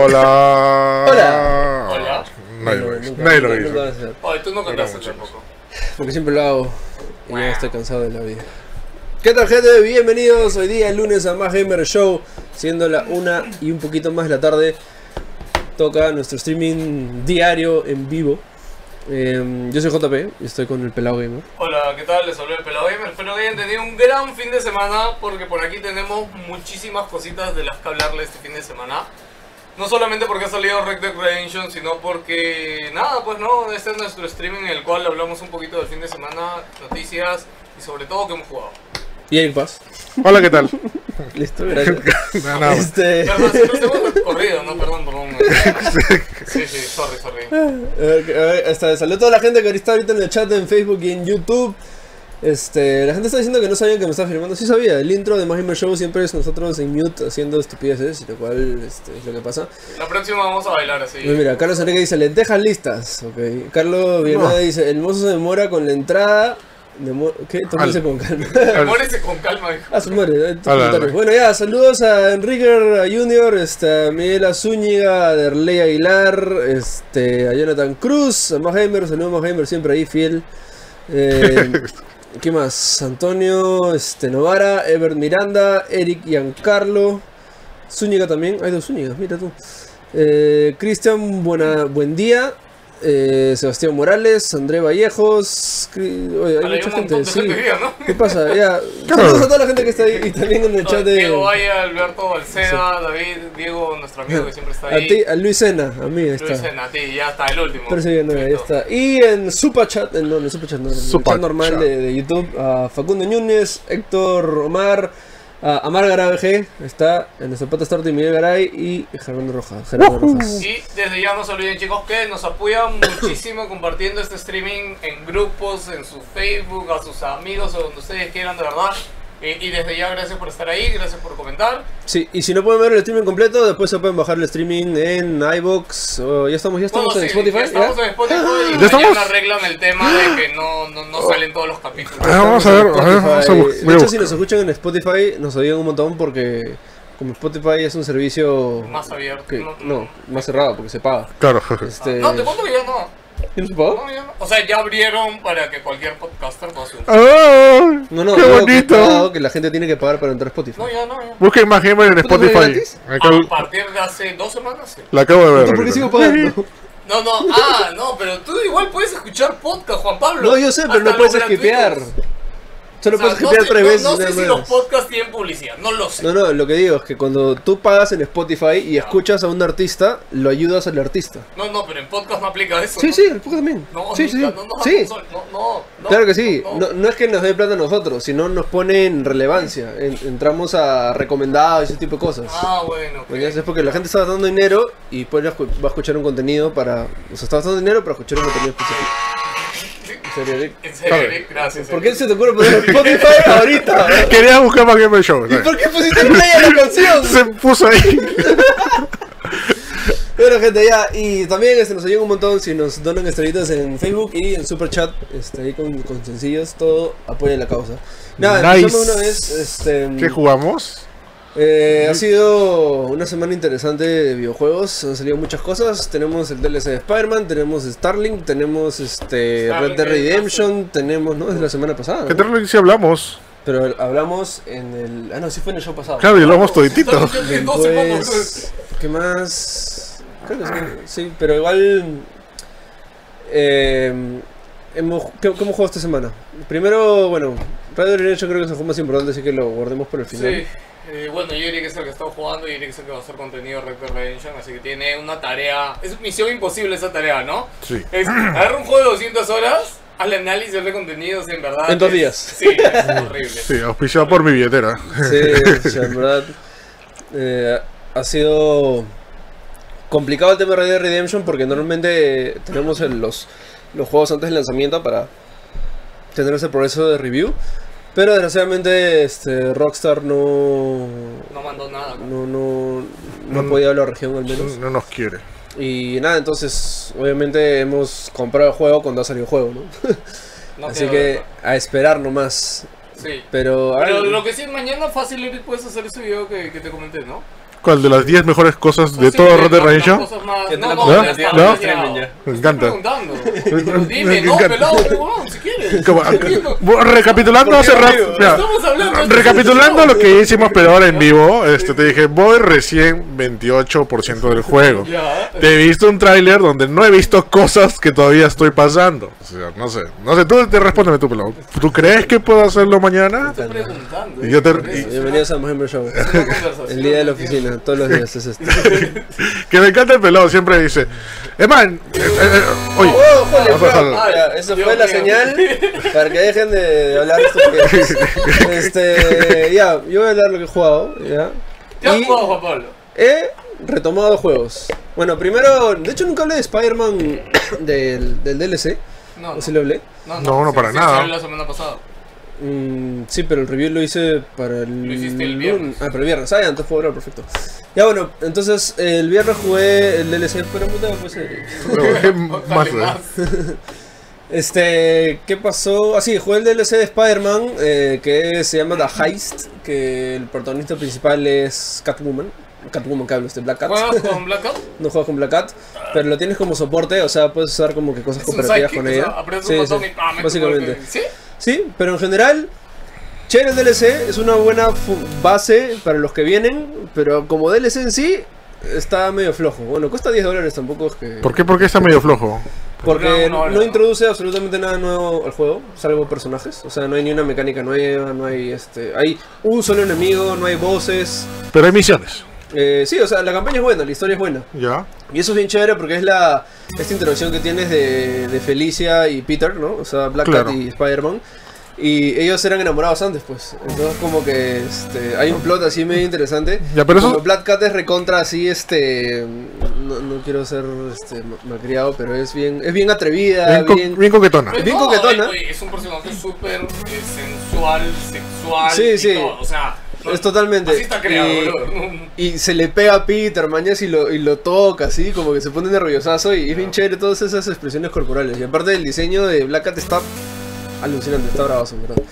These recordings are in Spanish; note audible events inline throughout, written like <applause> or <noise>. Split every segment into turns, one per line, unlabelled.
Hola.
Hola.
Hola.
Nadie
No,
lo hizo. Nadie lo hizo.
Oye, tú no contaste
muchachos.
tampoco.
Porque siempre lo hago. Y ya estoy cansado de la vida. ¿Qué tal, gente? Bienvenidos hoy día, el lunes, a Más Gamer Show. Siendo la una y un poquito más de la tarde. Toca nuestro streaming diario en vivo. Eh, yo soy JP y estoy con el pelado gamer.
Hola, ¿qué tal? Les habló el Pelado Gamer. Espero que hayan tenido un gran fin de semana porque por aquí tenemos muchísimas cositas de las que hablarle este fin de semana. No solamente porque ha salido Red Dead Redemption, sino porque nada, pues no, este es nuestro streaming en el cual hablamos un poquito del fin de semana, noticias y sobre todo que hemos jugado.
Y Eric Paz.
Hola, ¿qué tal? <laughs>
Listo, gracias. <laughs>
Nada, nada más.
este,
Perdón, si nos hemos corrido, no, perdón, perdón. <laughs> Sí, sí, sorry, sorry.
A ver, hasta saludo a toda la gente que está ahorita en el chat en Facebook y en YouTube. Este, la gente está diciendo que no sabían que me estaba firmando. Sí sabía, el intro de Más Gamer Show siempre es nosotros en mute haciendo estupideces, lo cual este, es lo que pasa.
La próxima vamos a bailar así.
Pues mira, Carlos Enrique dice lentejas listas. Ok. Carlos Villanueva
No.
dice el mozo se demora con la entrada. Demo- ¿Qué? Tómese con calma. <laughs>
Muérese con calma, hijo.
Ah, su madre, eh. Bueno, ya, saludos a Enrique Junior, este, a Miguel Azúñiga, a Derley Aguilar, este, a Jonathan Cruz, a Mahamer, saludos a Mahamer, siempre ahí, fiel. Eh, <laughs> ¿Qué más? Antonio, este, Novara, Ever Miranda, Eric Giancarlo, Zúñiga también, hay dos Zúñigas, mira tú. Eh, Cristian, buen día. Eh, Sebastián Morales, André Vallejos, oye, hay
Vale, hay
mucha
un
gente, sí.
gente viva, ¿no?
¿Qué pasa? Ya. <laughs> Saludos a toda la gente que está ahí y también en el chat de.
Diego Valle, Alberto Balceda, David, Diego, nuestro amigo que siempre está
A
ahí.
ti, a Luis Sena, a mí está.
Luis, a ti, ya está, el último.
Pero sí, no, está. Y en Super Chat, no, en el Super Chat, no, en el
Super
chat normal
Chat.
de, de YouTube, a Facundo Núñez, Héctor Omar, a Amar Garay está en nuestro pata Start y Miguel Garay y Gerardo Rojas. Gerardo Rojas.
Y desde ya no se olviden chicos que nos apoyan <coughs> muchísimo compartiendo este streaming en grupos, en su Facebook, a sus amigos o donde ustedes quieran de verdad. Eh, y desde ya gracias por estar ahí, gracias por comentar.
Sí, y si no pueden ver el streaming completo, después se pueden bajar el streaming en iBox. o ya estamos, ya estamos
Bueno,
en
sí,
Spotify.
ya estamos
¿ya?
en Spotify y
¿Ya estamos?
arreglan el tema de que no, no, no salen todos los capítulos.
Ah, vamos a ver, a ver, vamos a bu-
Spotify.
voy
De hecho, si
buscar.
nos escuchan en Spotify, nos ayudan un montón porque como Spotify es un servicio
Más abierto.
que,
no,
no, más cerrado porque se paga.
Claro.
Este,
No, te cuento que ya no.
¿Y no
ya. O sea, ya abrieron para que cualquier podcaster pueda subir.
¡Ay!
No, no,
¡Qué
que
bonito!
que la gente tiene que pagar para entrar a Spotify.
No, ya no, ya.
Busquen más gamer en
¿Tú no ves
Spotify.
gratis?
Acabo-
A partir de hace dos semanas, sí.
La acabo de ver.
¿Tú por qué
ahorita.
sigo pagando? <laughs>
No, no, ah, no, pero tú igual puedes escuchar podcast, Juan Pablo.
No, yo sé, pero
Hasta
no puedes
los gratuitos.
Solo
O sea,
puedes
no sé-
tres
no-
veces.
No, sé si los podcasts tienen publicidad, no lo sé.
No, no, lo que digo es que cuando tú pagas en Spotify y escuchas a un artista, lo ayudas al artista.
No, no, pero en podcast no aplica eso.
Sí,
¿no?
sí, el podcast también.
No,
sí, sí, sí.
no, no, no,
Sí.
no, no, no,
Claro que sí,
no.
no, no es que nos dé plata a nosotros, sino nos pone en relevancia. En- entramos a recomendados y ese tipo de cosas.
Ah, bueno. ok.
Porque Es porque la gente está dando dinero y pues va a escu- va a escuchar un contenido para. O sea, está dando dinero para escuchar un contenido específico. ¿En serio, Eric?
En serio, Eric, gracias.
¿Por qué se te ocurre poner Spotify <laughs> ahorita?
Quería buscar más gamer show.
¿Y por qué pusiste play a la canción?
Se puso ahí. <laughs>
Bueno, gente, ya. Y también este, nos ayuda un montón si nos donan estrellitas en Facebook y en Super Chat. Este, ahí con, con sencillos, todo apoya la causa. Nada,
Nice.
empezamos una vez. Este,
¿Qué jugamos?
Eh, ha sido una semana interesante de videojuegos, han salido muchas cosas. Tenemos el DLC de Spider-Man, tenemos Starlink, tenemos este
Starlink
Red Dead
es
Redemption, tenemos, ¿no? Es la semana pasada.
¿Qué tal si hablamos?
Pero hablamos en el. Ah, no, sí fue en el show pasado.
Claro, y lo vamos toditito.
Pues, ¿Qué más? Creo que sí, sí, pero igual. Eh, hemos, ¿qué, ¿Cómo jugado esta semana? Primero, bueno, Red Dead Redemption creo que es el juego más importante, así que lo guardemos por el final.
Sí. Eh, bueno, yo Eric es el que está jugando y Eric es el que va a hacer contenido Red Dead Redemption, así que tiene una tarea. Es misión imposible esa tarea, ¿no?
Sí.
Es agarra un juego de 200 horas, al análisis de contenidos en verdad.
En dos
es-
días.
Sí, es <laughs> horrible.
Sí, auspiciado por mi billetera.
Sí, o sea, en <laughs> verdad eh, ha sido complicado el tema de Red Dead Redemption porque normalmente tenemos el- los, los juegos antes del lanzamiento para tener ese progreso de review. Pero desgraciadamente este, Rockstar no,
No mandó nada. ¿no?
no, no, no ha
Mm.
podido a la región al menos.
No nos quiere.
Y nada, entonces obviamente hemos comprado el juego cuando ha salido el juego, ¿no? <laughs>
No
Así que a esperar nomás.
Sí.
Pero,
Pero lo que sí es mañana fácil puedes hacer ese video que, que te comenté, ¿no?
¿Cuál de las 10 mejores cosas de todo Redemption?
Ya te
No, no,
ya. Me encanta.
Dime, no, pelado, si quieres.
Recapitulando hace rato,
de
recapitulando lo que hicimos pero ahora en vivo, este te dije, voy recién 28% del juego. Te he visto un tráiler donde no he visto cosas que todavía estoy pasando. O sea, no sé, no sé, tú te respóndeme tú, pelado. ¿Tú crees que puedo hacerlo mañana?
Bienvenidos a Mohammed Show. El día de la
¿entiendes?
Todos los días es esto. <laughs>
Que me encanta el pelado, siempre dice, Eman, eh, eh, oye,
¡Oh, jole,
Vamos a
Eso
Dios
fue la
mío.
señal para que dejen de hablar estupideces. <laughs> Este, ya, yo voy a hablar lo que he jugado, ya.
¿Qué has
Y
jugado, Juan Pablo?
he retomado juegos. Bueno, primero, de hecho nunca hablé de Spider-Man <coughs> del, del DLC,
No,
¿o
no,
sí lo hablé?
no,
No, no, para
sí,
nada.
salió la semana pasada.
Mm, sí, pero el review lo hice para el.
Lo hiciste el viernes.
Ah, para el viernes. Ah, ya, entonces hablar perfecto. Ya, bueno, entonces el viernes jugué el DLC, pero puta, pues. eh,
¿qué más?
Este, ¿qué pasó? Ah, sí, jugué el DLC de Spider-Man, eh, que se llama The Heist, que el protagonista principal es Catwoman. Catwoman que hablo, este Black Cat.
¿Juegas con <laughs> Blackout?
No juegas con Black Cat, pero lo tienes como soporte, o sea, puedes usar como que cosas cooperativas con
o
ella.
sea,
Sí,
un botón
sí,
y metes
básicamente.
¿Sí?
Sí, pero en general, chévere el DLC, es una buena base para los que vienen, pero como DLC en sí, está medio flojo. Bueno, cuesta 10 dólares, tampoco es que...
¿Por qué? Porque está medio flojo.
Porque
No, no,
no,
no.
introduce absolutamente nada nuevo al juego, salvo personajes. O sea, no hay ni una mecánica nueva, no hay este. Hay un solo enemigo, no hay voces.
Pero hay misiones,
Eh, sí, o sea, la campaña es buena, la historia es buena.
¿ya?
Y eso es bien chévere porque es la esta introducción que tienes de, de Felicia y Peter, ¿no? O sea, Black
Claro.
Cat y Spider-Man. Y ellos eran enamorados antes, pues. Entonces, como que este, hay un plot así medio interesante.
Ya, pero eso-
Black Cat es recontra así, este. No, no quiero ser este, ma- malcriado, pero es bien, es bien atrevida,
Bien, co-
bien.
bien coquetona.
Pues
Bien
no,
coquetona.
Es un personaje súper eh, sensual, sexual.
Sí,
y
sí.
todo, O sea,
Es totalmente.
Así está creado,
y,
boludo.
y se le pega a Peter, mañas, y lo, y lo toca así, como que se pone nerviosazo. Y es bien chévere todas esas expresiones corporales. Y aparte, el diseño de Black Cat está alucinante, está bravazo, en verdad.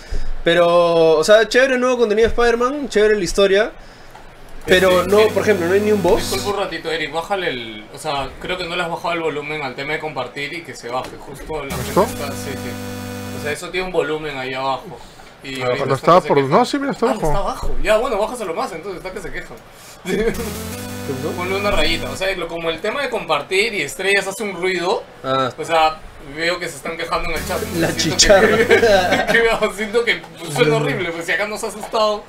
Pero, o sea, chévere el nuevo contenido de Spider-Man, chévere la historia. Pero no, por ejemplo, no hay ni un boss.
Disculpa un ratito, Eric, bájale el. O sea, creo que no le has bajado el volumen al tema de compartir y que se baje justo la
¿Esto?
sí, sí. O sea, eso tiene un volumen ahí abajo. Y
cuando
está
estaba por- no, sí, mira, está
Ah,
abajo.
está abajo. Ya, bueno, bájaselo más, entonces está que se queja. Ponle una rayita. O sea, lo- como el tema de compartir y estrellas hace un ruido,
Ah,
o sea, veo que se están quejando en el chat.
La
Siento
chicharra. <laughs>
Que, que- siento que suena horrible, pues si acá nos ha asustado,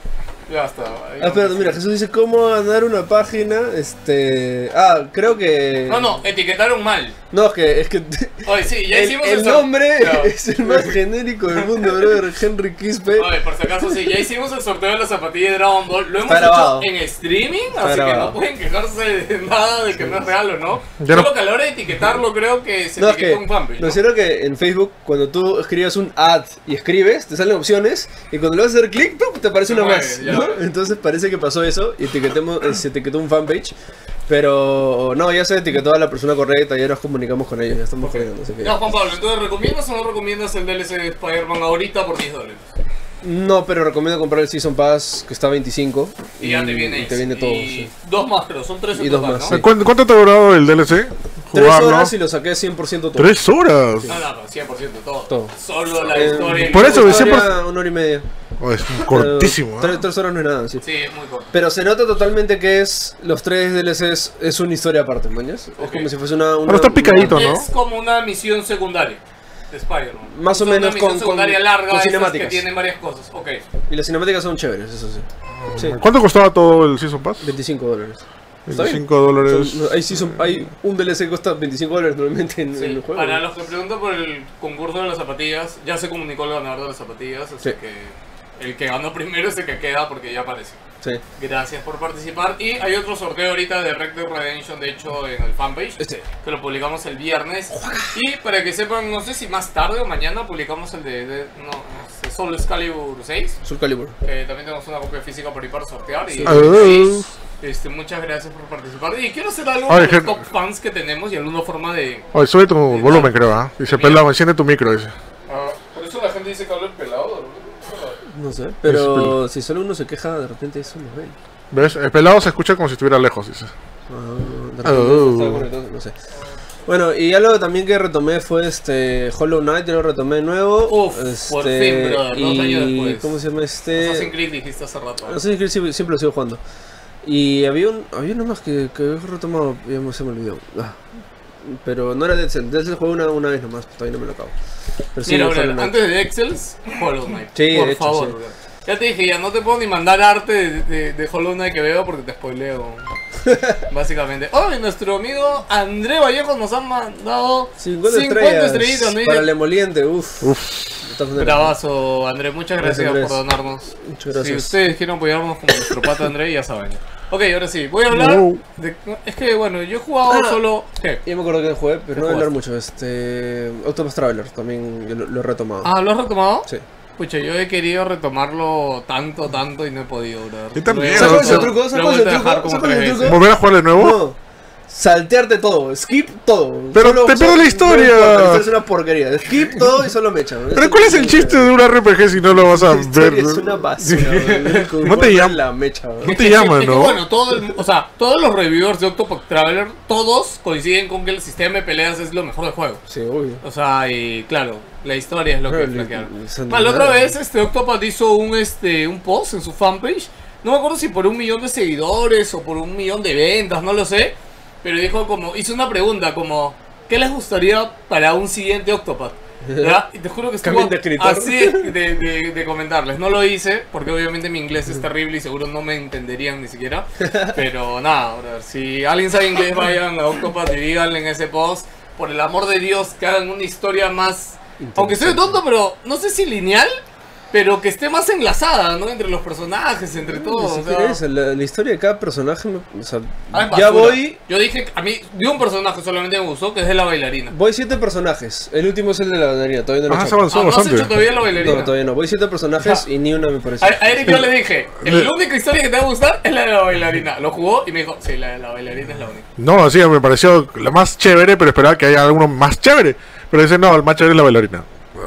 ya está.
ah, espérate, mira, Jesús dice cómo ganar una página. Este. Ah, creo que.
No, no, etiquetaron mal.
No, es que. Es que <laughs>
Oye, sí, ya
el,
hicimos
el
sor-
nombre <laughs> es el más genérico del mundo, brother. Henry Quispe.
Oye, por si acaso, sí, ya hicimos el sorteo de la zapatilla de Dragon Ball. Lo hemos
Está grabado.
hecho en streaming, así que no pueden quejarse de nada de que no es real o no.
Ya no-
Solo que a la hora de etiquetarlo, creo que se
No, es
etiqueta
que.
un fanpage.
¿No
¿no?
es cierto que en Facebook, cuando tú escribes un ad y escribes, te salen opciones y cuando le vas a hacer clic, ¡pum! te aparece una
mueve,
más. ¿No? <laughs> Entonces parece que pasó eso y etiquetemos, eh, se etiquetó un fanpage. Pero no, ya se etiquetó a la persona correcta, ya nos comunicamos con ellos, ya estamos corriendo. Así que...
Ya, Juan Pablo, entonces, ¿recomiendas o no recomiendas el DLC de Spider-Man ahorita por 10 dólares?
No, pero recomiendo comprar el Season Pass que está a 25
Y ya te viene
y te viene todo.
Y
sí.
dos más, creo, son tres en
Y dos
total,
más,
¿no?
sí.
¿Cuánto, cuánto te ha durado el DLC?
Tres horas y lo saqué 100% todo.
Tres horas.
No, no, no, 100% todo.
Todo.
Solo la
Eh,
historia. y
por
la-
eso,
Una
siempre-
hora, una hora y media.
Oh, es cortísimo.
Pero
¿eh?
tres, tres horas no es nada, sí.
Sí, es muy corto.
Pero se nota totalmente que es los tres DLCs es una historia aparte, mañas. Es como si fuese una. una
Pero está picadito. ¿no?
Es como una misión secundaria de Spider-Man.
Más o
Es una
menos
misión
con-
secundaria
con-
larga,
con cinemáticas.
que tienen varias cosas. Ok.
Y las cinemáticas son chéveres, eso sí. Sí,
¿Cuánto costaba todo el Season Pass?
25 dólares. Está bien.
25 dólares.
Son- hay, season- hay un DLC que cuesta 25 dólares normalmente en,
Sí,
en el juego.
Para los que preguntan por el concurso de las zapatillas, ya se comunicó el ganador de las zapatillas, así
Sí.
que el que ganó primero es el que queda porque ya apareció.
Sí.
Gracias por participar. Y hay otro sorteo ahorita de Red Dead Redemption, de hecho, en el fanpage,
Este.
que lo publicamos el viernes. Y para que sepan, no sé si más tarde o mañana publicamos el de, de- no, este, Soul Excalibur 6.
Soul Calibur.
que también tenemos una copia física por ahí para sortear. Y,
Ah.
y, este, muchas gracias por participar. Y quiero hacer algo
Ay,
con los top fans que tenemos y alguna forma de.
Oye, sube tu volumen, creo, ¿ah? Dice, pelado, enciende tu micro, dice.
Ah, por eso la gente dice que habla el pelado.
No sé. Pero si solo uno se queja, de repente eso no ven.
¿Ves? El pelado se escucha como si estuviera lejos, dice.
Ah, de repente
Oh.
no sé. Bueno, y algo también que retomé fue este Hollow Knight, yo lo retomé de nuevo.
Uf,
este,
por fin, brother, dos
y,
años después.
¿Cómo se llama este?
Assassin's Creed dijiste hace rato.
Assassin's Creed siempre, siempre lo sigo jugando. Y había un había uno más que, que he retomado, ya me- se me olvidó. Ah, pero no era Dead Cell, Dead Cell jugué una, una vez nomás, todavía no me lo acabo. Pero sí,
Mira, brother, antes de Excels, Hollow Knight.
Sí,
por
de hecho,
favor,
sí.
Ya te dije, ya no te puedo ni mandar arte de, de, de Hollow Knight que veo porque te spoileo. <laughs> Básicamente. Hoy nuestro amigo André Vallejo nos ha mandado
50,
50
estrellas
estrellitas. ¿no?
para el emoliente, uff.
Bravazo, André. Muchas gracias,
Gracias,
por donarnos.
Muchas gracias.
Si ustedes quieren apoyarnos como nuestro pata André, ya saben. Ok, ahora sí. Voy a hablar
No.
de... Es que, bueno, yo he jugado
Ah.
solo... ¿Qué?
Ya me acuerdo que jugué, pero
¿Qué
no voy a hablar mucho. Este. Octopus Traveler también yo lo, lo he retomado.
Ah, ¿lo has retomado?
Sí.
Pucha, yo he querido retomarlo tanto, tanto y no he podido, brother.
Yo también, ¿Sabes cuál es el
truco? ¿Sabes.
¿Volver a jugar de nuevo?
No. Saltearte todo, skip todo.
Pero te
solo-
pierdes la historia.
No es una porquería. Skip todo y solo me echan.
¿Pero cuál es el chiste de un RPG si no lo vas a <laughs> ver?
es una basura. <laughs>
No te llama-
la mecha. weón.
No te llaman, ¿no?
bueno, todo el- o sea, todos los reviewers de Octopath Traveler, todos coinciden con que el sistema de peleas es lo mejor del juego.
Sí, obvio.
O sea, y claro, la historia es lo que flaquearon. la otra vez este Octopath hizo un este un post en su fanpage. No me acuerdo si por un millón de seguidores o por un millón de ventas, no lo sé. Pero dijo como, hizo una pregunta como, ¿qué les gustaría para un siguiente Octopath? ¿Ya? Y te juro que estuvo
de
así de, de- de comentarles. No lo hice porque obviamente mi inglés es terrible y seguro no me entenderían ni siquiera. Pero nada, brother, si alguien sabe inglés vayan a Octopath y díganle en ese post, por el amor de Dios, que hagan una historia más... Aunque soy tonto, pero no sé si lineal, pero que esté más enlazada, ¿no? Entre los personajes, entre
Ni
todos. o sea.
la, la historia de cada personaje. me- o sea,
Ah,
ya voy.
Yo dije, a mí, de un personaje solamente me gustó, que es de la bailarina.
Voy siete personajes. El último es el de la bailarina. Todavía no lo he
Ah,
hecho.
se avanzó
Ah, ¿No has hecho todavía la bailarina?
No, todavía no. Voy siete personajes y ni una me parece.
A, a Eric yo le dije, la única historia que te va a gustar es la de la bailarina. Lo jugó y me dijo, sí, la de la bailarina es la única.
No, sí, me pareció la más chévere, pero esperaba que haya alguno más chévere. Pero dice, no, el más chévere es la bailarina.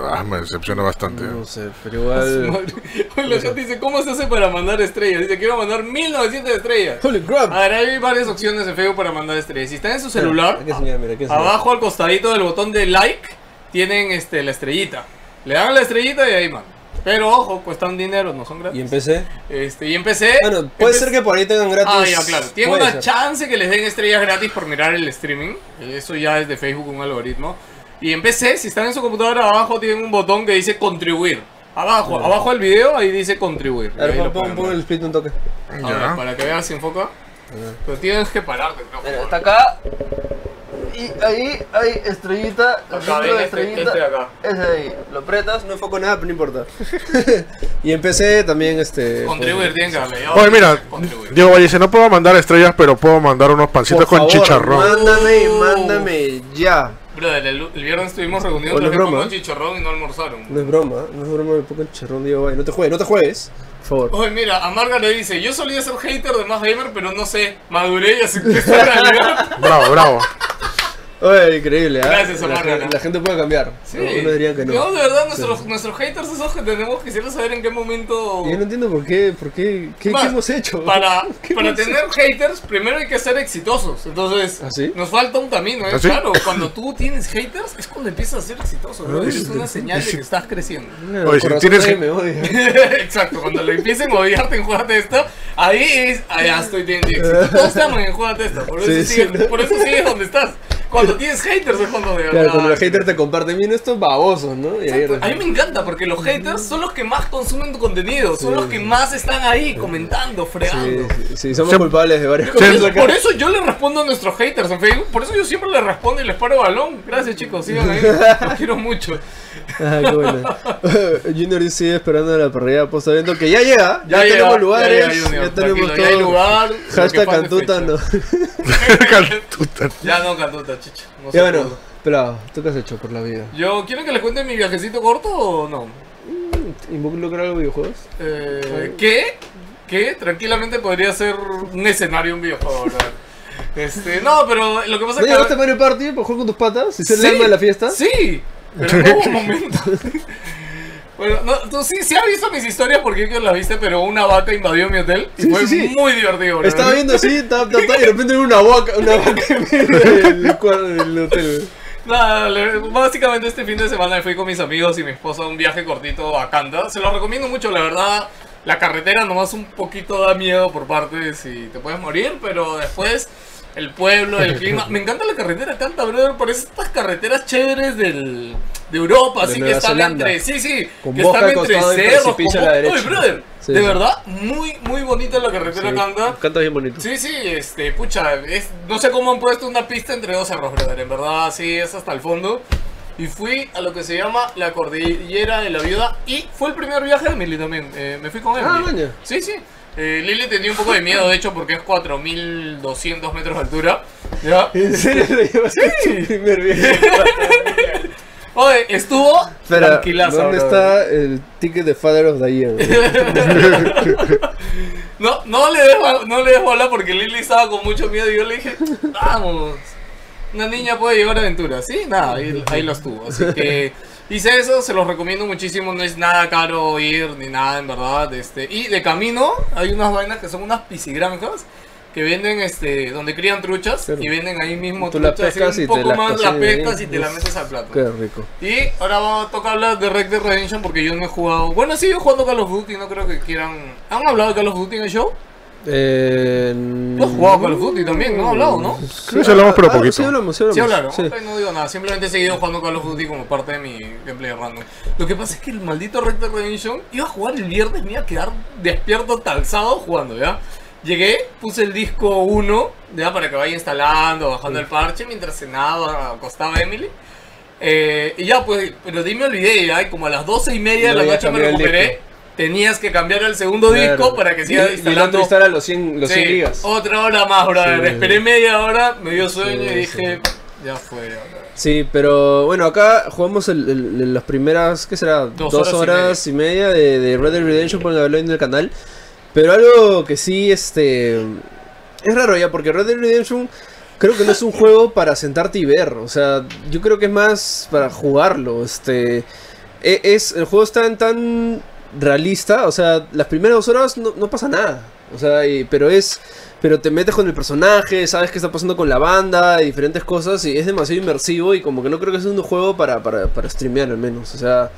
Ah, me decepciona bastante.
No sé, pero igual. <laughs>
la gente dice, ¿cómo se hace para mandar estrellas? Dice, quiero mandar 1900 estrellas.
Holy crap.
A ver, hay varias opciones en Facebook para mandar estrellas. Si están en su celular,
mira,
abajo al costadito del botón de like, tienen este, la estrellita. Le dan la estrellita y ahí mandan. Pero ojo, cuestan dinero, no son gratis.
Y empecé.
Este, y empecé.
Bueno, puede ser que por ahí tengan gratis.
Ah, ya, claro. Tiene una
ser.
chance que les den estrellas gratis por mirar el streaming. Eso ya es de Facebook, un algoritmo. Y en PC, si están en su computadora, abajo tienen un botón que dice contribuir. Abajo, abajo del video, ahí dice contribuir.
A ver, pon,
lo
pon, el split un toque.
A ver, para que veas si enfoca. Pero tienes que pararte, creo.
Mira, está acá. Y ahí hay estrellita.
Acá, ven este, este de acá.
Ese de ahí. Lo apretas, no enfoco nada, pero no importa. <laughs> y empecé también este.
Contribuir, tienen que darle.
Oye, mira,
Contribuir.
Diego Valle dice, no puedo mandar estrellas, pero puedo mandar unos
por
pancitos con
favor,
chicharrón.
Mándame, mándame ya.
Brother, el, el viernes estuvimos reunidos trajeron
broma.
con chicharrón y no almorzaron.
No es broma, no es broma, me pongo el charrón Diego Valle. No te juegues, no te juegues. Por favor.
Oye, mira, a Marga le dice, yo solía ser hater de más gamer, pero no sé, maduré y acepté esta realidad.
Bravo, bravo.
Oye, increíble, ¿ah?
Gracias,
la, gente- la gente puede cambiar.
Sí.
Unos dirían que no.
Yo, de verdad, nuestros, nuestros haters esos que tenemos, quisiera saber en qué momento...
Yo no entiendo por qué, por qué, qué,
Más,
qué hemos hecho.
Para, <laughs>
¿Qué
para
hemos
tener haters, primero hay que ser exitosos. Entonces,
¿Ah, sí?
nos falta un camino. ¿eh?
¿Ah, sí?
Claro, <laughs> cuando tú tienes haters, es cuando empiezas a ser exitoso.
Ah,
Es
sí.
una señal de que estás creciendo.
hecho?
Oye, si tienes-
me odia. <laughs>
Exacto, cuando le empiecen a odiarte en Jugate esto, ahí es, allá estoy teniendo éxito. Todos aman en Jugate esto, por eso,
Sí,
sigues,
sí.
por eso sigues donde estás. Cuando tienes haters es cuando de
Claro,
verdad.
cuando los haters te comparten bien estos babosos, ¿no? Y ahí
Exacto. A mí me encanta porque los haters son los que más consumen tu contenido, son
Sí,
los que más están ahí comentando, fregando.
sí, sí, somos culpables de varias cosas.
Por,
acá.
por eso yo le respondo a nuestros haters en Facebook, por eso yo siempre les respondo y les paro balón. Gracias chicos, sigan ahí, los quiero mucho. <laughs>
Ah, qué bueno. <laughs> Junior sigue esperando la parrilla post evento que ya llega, ya,
llega,
tenemos lugares,
ya
ya,
llega, Junior,
tenemos
tranquilo, ya hay
todo.
lugar, lo que
Hashtag
falta es
Cantuta,
fecha.
no.
Cantuta. <laughs>
Ya no, Cantuta, chicha. No
Ya bueno, pero ¿tú qué has hecho por la vida?
Yo, ¿quieren que les cuente mi viajecito corto o no?
¿Involucrar algo de videojuegos?
Eh, ¿Qué? ¿Qué? Tranquilamente podría ser un escenario un videojuego. Este, no, pero lo que pasa
¿No
es que...
llevaste Mario Party para jugar con tus patas? ¿Y ser el alma de la fiesta?
Sí, pero hubo un <laughs> momento. Bueno, no, tú sí, sí has visto mis historias porque yo que las viste, pero una vaca invadió mi hotel y
Sí,
fue
sí, sí.
muy divertido. bro.
Estaba viendo así, ta, ta, ta, y de repente una vaca, una vaca en del cuarto del hotel.
Nada, básicamente este fin de semana me fui con mis amigos y mi esposa a un viaje cortito a Kanda. Se lo recomiendo mucho, la verdad. La carretera nomás un poquito da miedo por partes si te puedes morir, pero después el pueblo, el <laughs> clima. Me encanta la carretera Kanda, brother. Parece estas carreteras chéveres del, de Europa,
De
así que están
Zelanda.
entre. Sí, sí,
Con
que están entre cerros. Con
a la.
Oye, brother,
Sí,
de
sí.
verdad, muy, muy bonita la carretera Kanda.
Canta bien bonito.
Sí, sí, este, pucha, es, no sé cómo han puesto una pista entre dos cerros, brother, en verdad, sí, es hasta el fondo. Y fui a lo que se llama la Cordillera de la Viuda y fue el primer viaje de Emily también, eh, me fui con él.
Ah, maña.
Sí, sí. Eh, Lily tenía un poco de miedo, de hecho, porque es 4200 metros de altura. ¿Ya?
¿En serio lo <laughs> tu primer viaje? <laughs>
Oye, estuvo
Espera,
tranquilazo.
¿dónde está el ticket de Father of the Year? <laughs>
No, no le dejo, no le dejo bola porque Lily estaba con mucho miedo y yo le dije, vamos, una niña puede llevar aventuras. Sí, nada, ahí, ahí lo estuvo. Así que hice eso, se los recomiendo muchísimo, no es nada caro ir ni nada en verdad. Este, y de camino hay unas vainas que son unas pisigranjas que venden este donde crían truchas y venden ahí mismo
Tú
truchas y
pescas y
un
te
poco
las
más
ahí.
pescas y te
Uf.
metes al plato.
Qué rico.
Y ahora vamos a tocar hablar de Red Dead Redemption porque yo no he jugado. Bueno, sí, yo jugando Call of Duty, no creo que quieran. ¿Han hablado de Call of Duty en el show?
Eh,
Tú has jugado Call of Duty también, no has hablado, ¿no?
Creo que sí hablamos, pero
ah,
poquito.
Sí, hablamos, sí, hablamos.
Sí hablaron,
Sí.
No digo nada, simplemente he seguido jugando Call of Duty como parte de mi gameplay random. Lo que pasa es que el maldito Red Dead Redemption iba a jugar el viernes, me iba a quedar despierto sábado jugando, ¿ya? Llegué, puse el disco 1, ya para que vaya instalando, bajando el parche, mientras cenaba, acostaba Emily. Eh, y ya, pues, pero ahí me olvidé, ya, y como a las 12 y media de
No
la noche me recuperé. Tenías que cambiar el segundo disco para que
Y-
siga
Y
instalando.
instala los 100, los 100
Sí,
gigas.
Otra hora más, brother.
Sí.
Esperé media hora, me dio sueño
Sí,
y dije, ya fue. brother.
Sí, pero bueno, acá jugamos el, el- el- las primeras, ¿qué será?
Dos
Dos,
horas y
y media, de, de Red Dead Redemption por el en el canal. Pero algo que sí, este... Es raro ya, porque Red Dead Redemption creo que no es un juego para sentarte y ver. O sea, yo creo que es más para jugarlo. Este... e- Es, el juego es tan, tan realista, o sea, las primeras dos horas no, no pasa nada. O sea, y- pero es... Pero te metes con el personaje, sabes qué está pasando con la banda y diferentes cosas y es demasiado inmersivo y como que no creo que sea un juego para, para, para streamear al menos. O sea,